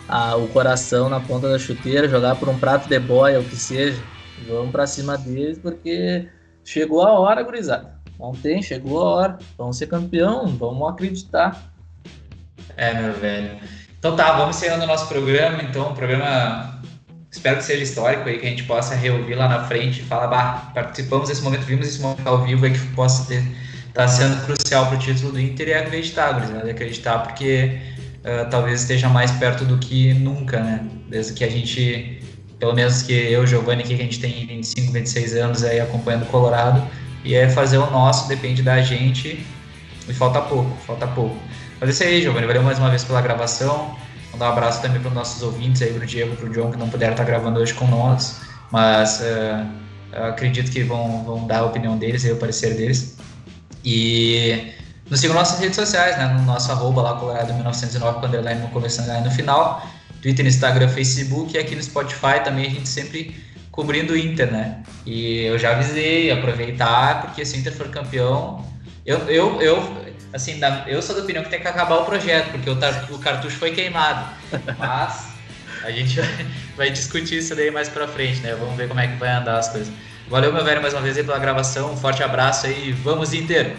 a, o coração na ponta da chuteira, jogar por um prato de boia, o que seja. Vamos para cima deles, porque chegou a hora, gurizada. Não tem, chegou a hora. Vamos ser campeão, vamos acreditar. É, meu velho. Então tá, vamos encerrando o nosso programa. Então, um programa, espero que seja histórico aí, que a gente possa reouvir lá na frente e falar, bah, participamos desse momento, vimos esse momento ao vivo aí que possa ter, tá sendo crucial para o título do Inter e acreditar, né? acreditar porque uh, talvez esteja mais perto do que nunca, né? Desde que a gente, pelo menos que eu, Giovanni, aqui, que a gente tem 25, 26 anos aí acompanhando o Colorado, e é fazer o nosso, depende da gente, e falta pouco, falta pouco. Mas é isso aí, Giovanni. Valeu mais uma vez pela gravação. Mandar um abraço também para os nossos ouvintes aí, para o Diego, para o John, que não puderam estar gravando hoje com nós. Mas uh, acredito que vão, vão dar a opinião deles e o parecer deles. E nos sigam nas nossas redes sociais, né? No nosso arroba lá, Colorado1909, com underline no começo e no final. Twitter, Instagram, Facebook e aqui no Spotify também a gente sempre cobrindo o Inter, né? E eu já avisei, aproveitar, porque se o Inter for campeão, eu, eu, eu, assim, eu sou da opinião que tem que acabar o projeto, porque o, o cartucho foi queimado. Mas a gente vai, vai, discutir isso daí mais pra frente, né? Vamos ver como é que vai andar as coisas. Valeu, meu velho, mais uma vez aí pela gravação. Um forte abraço aí. Vamos, Inter!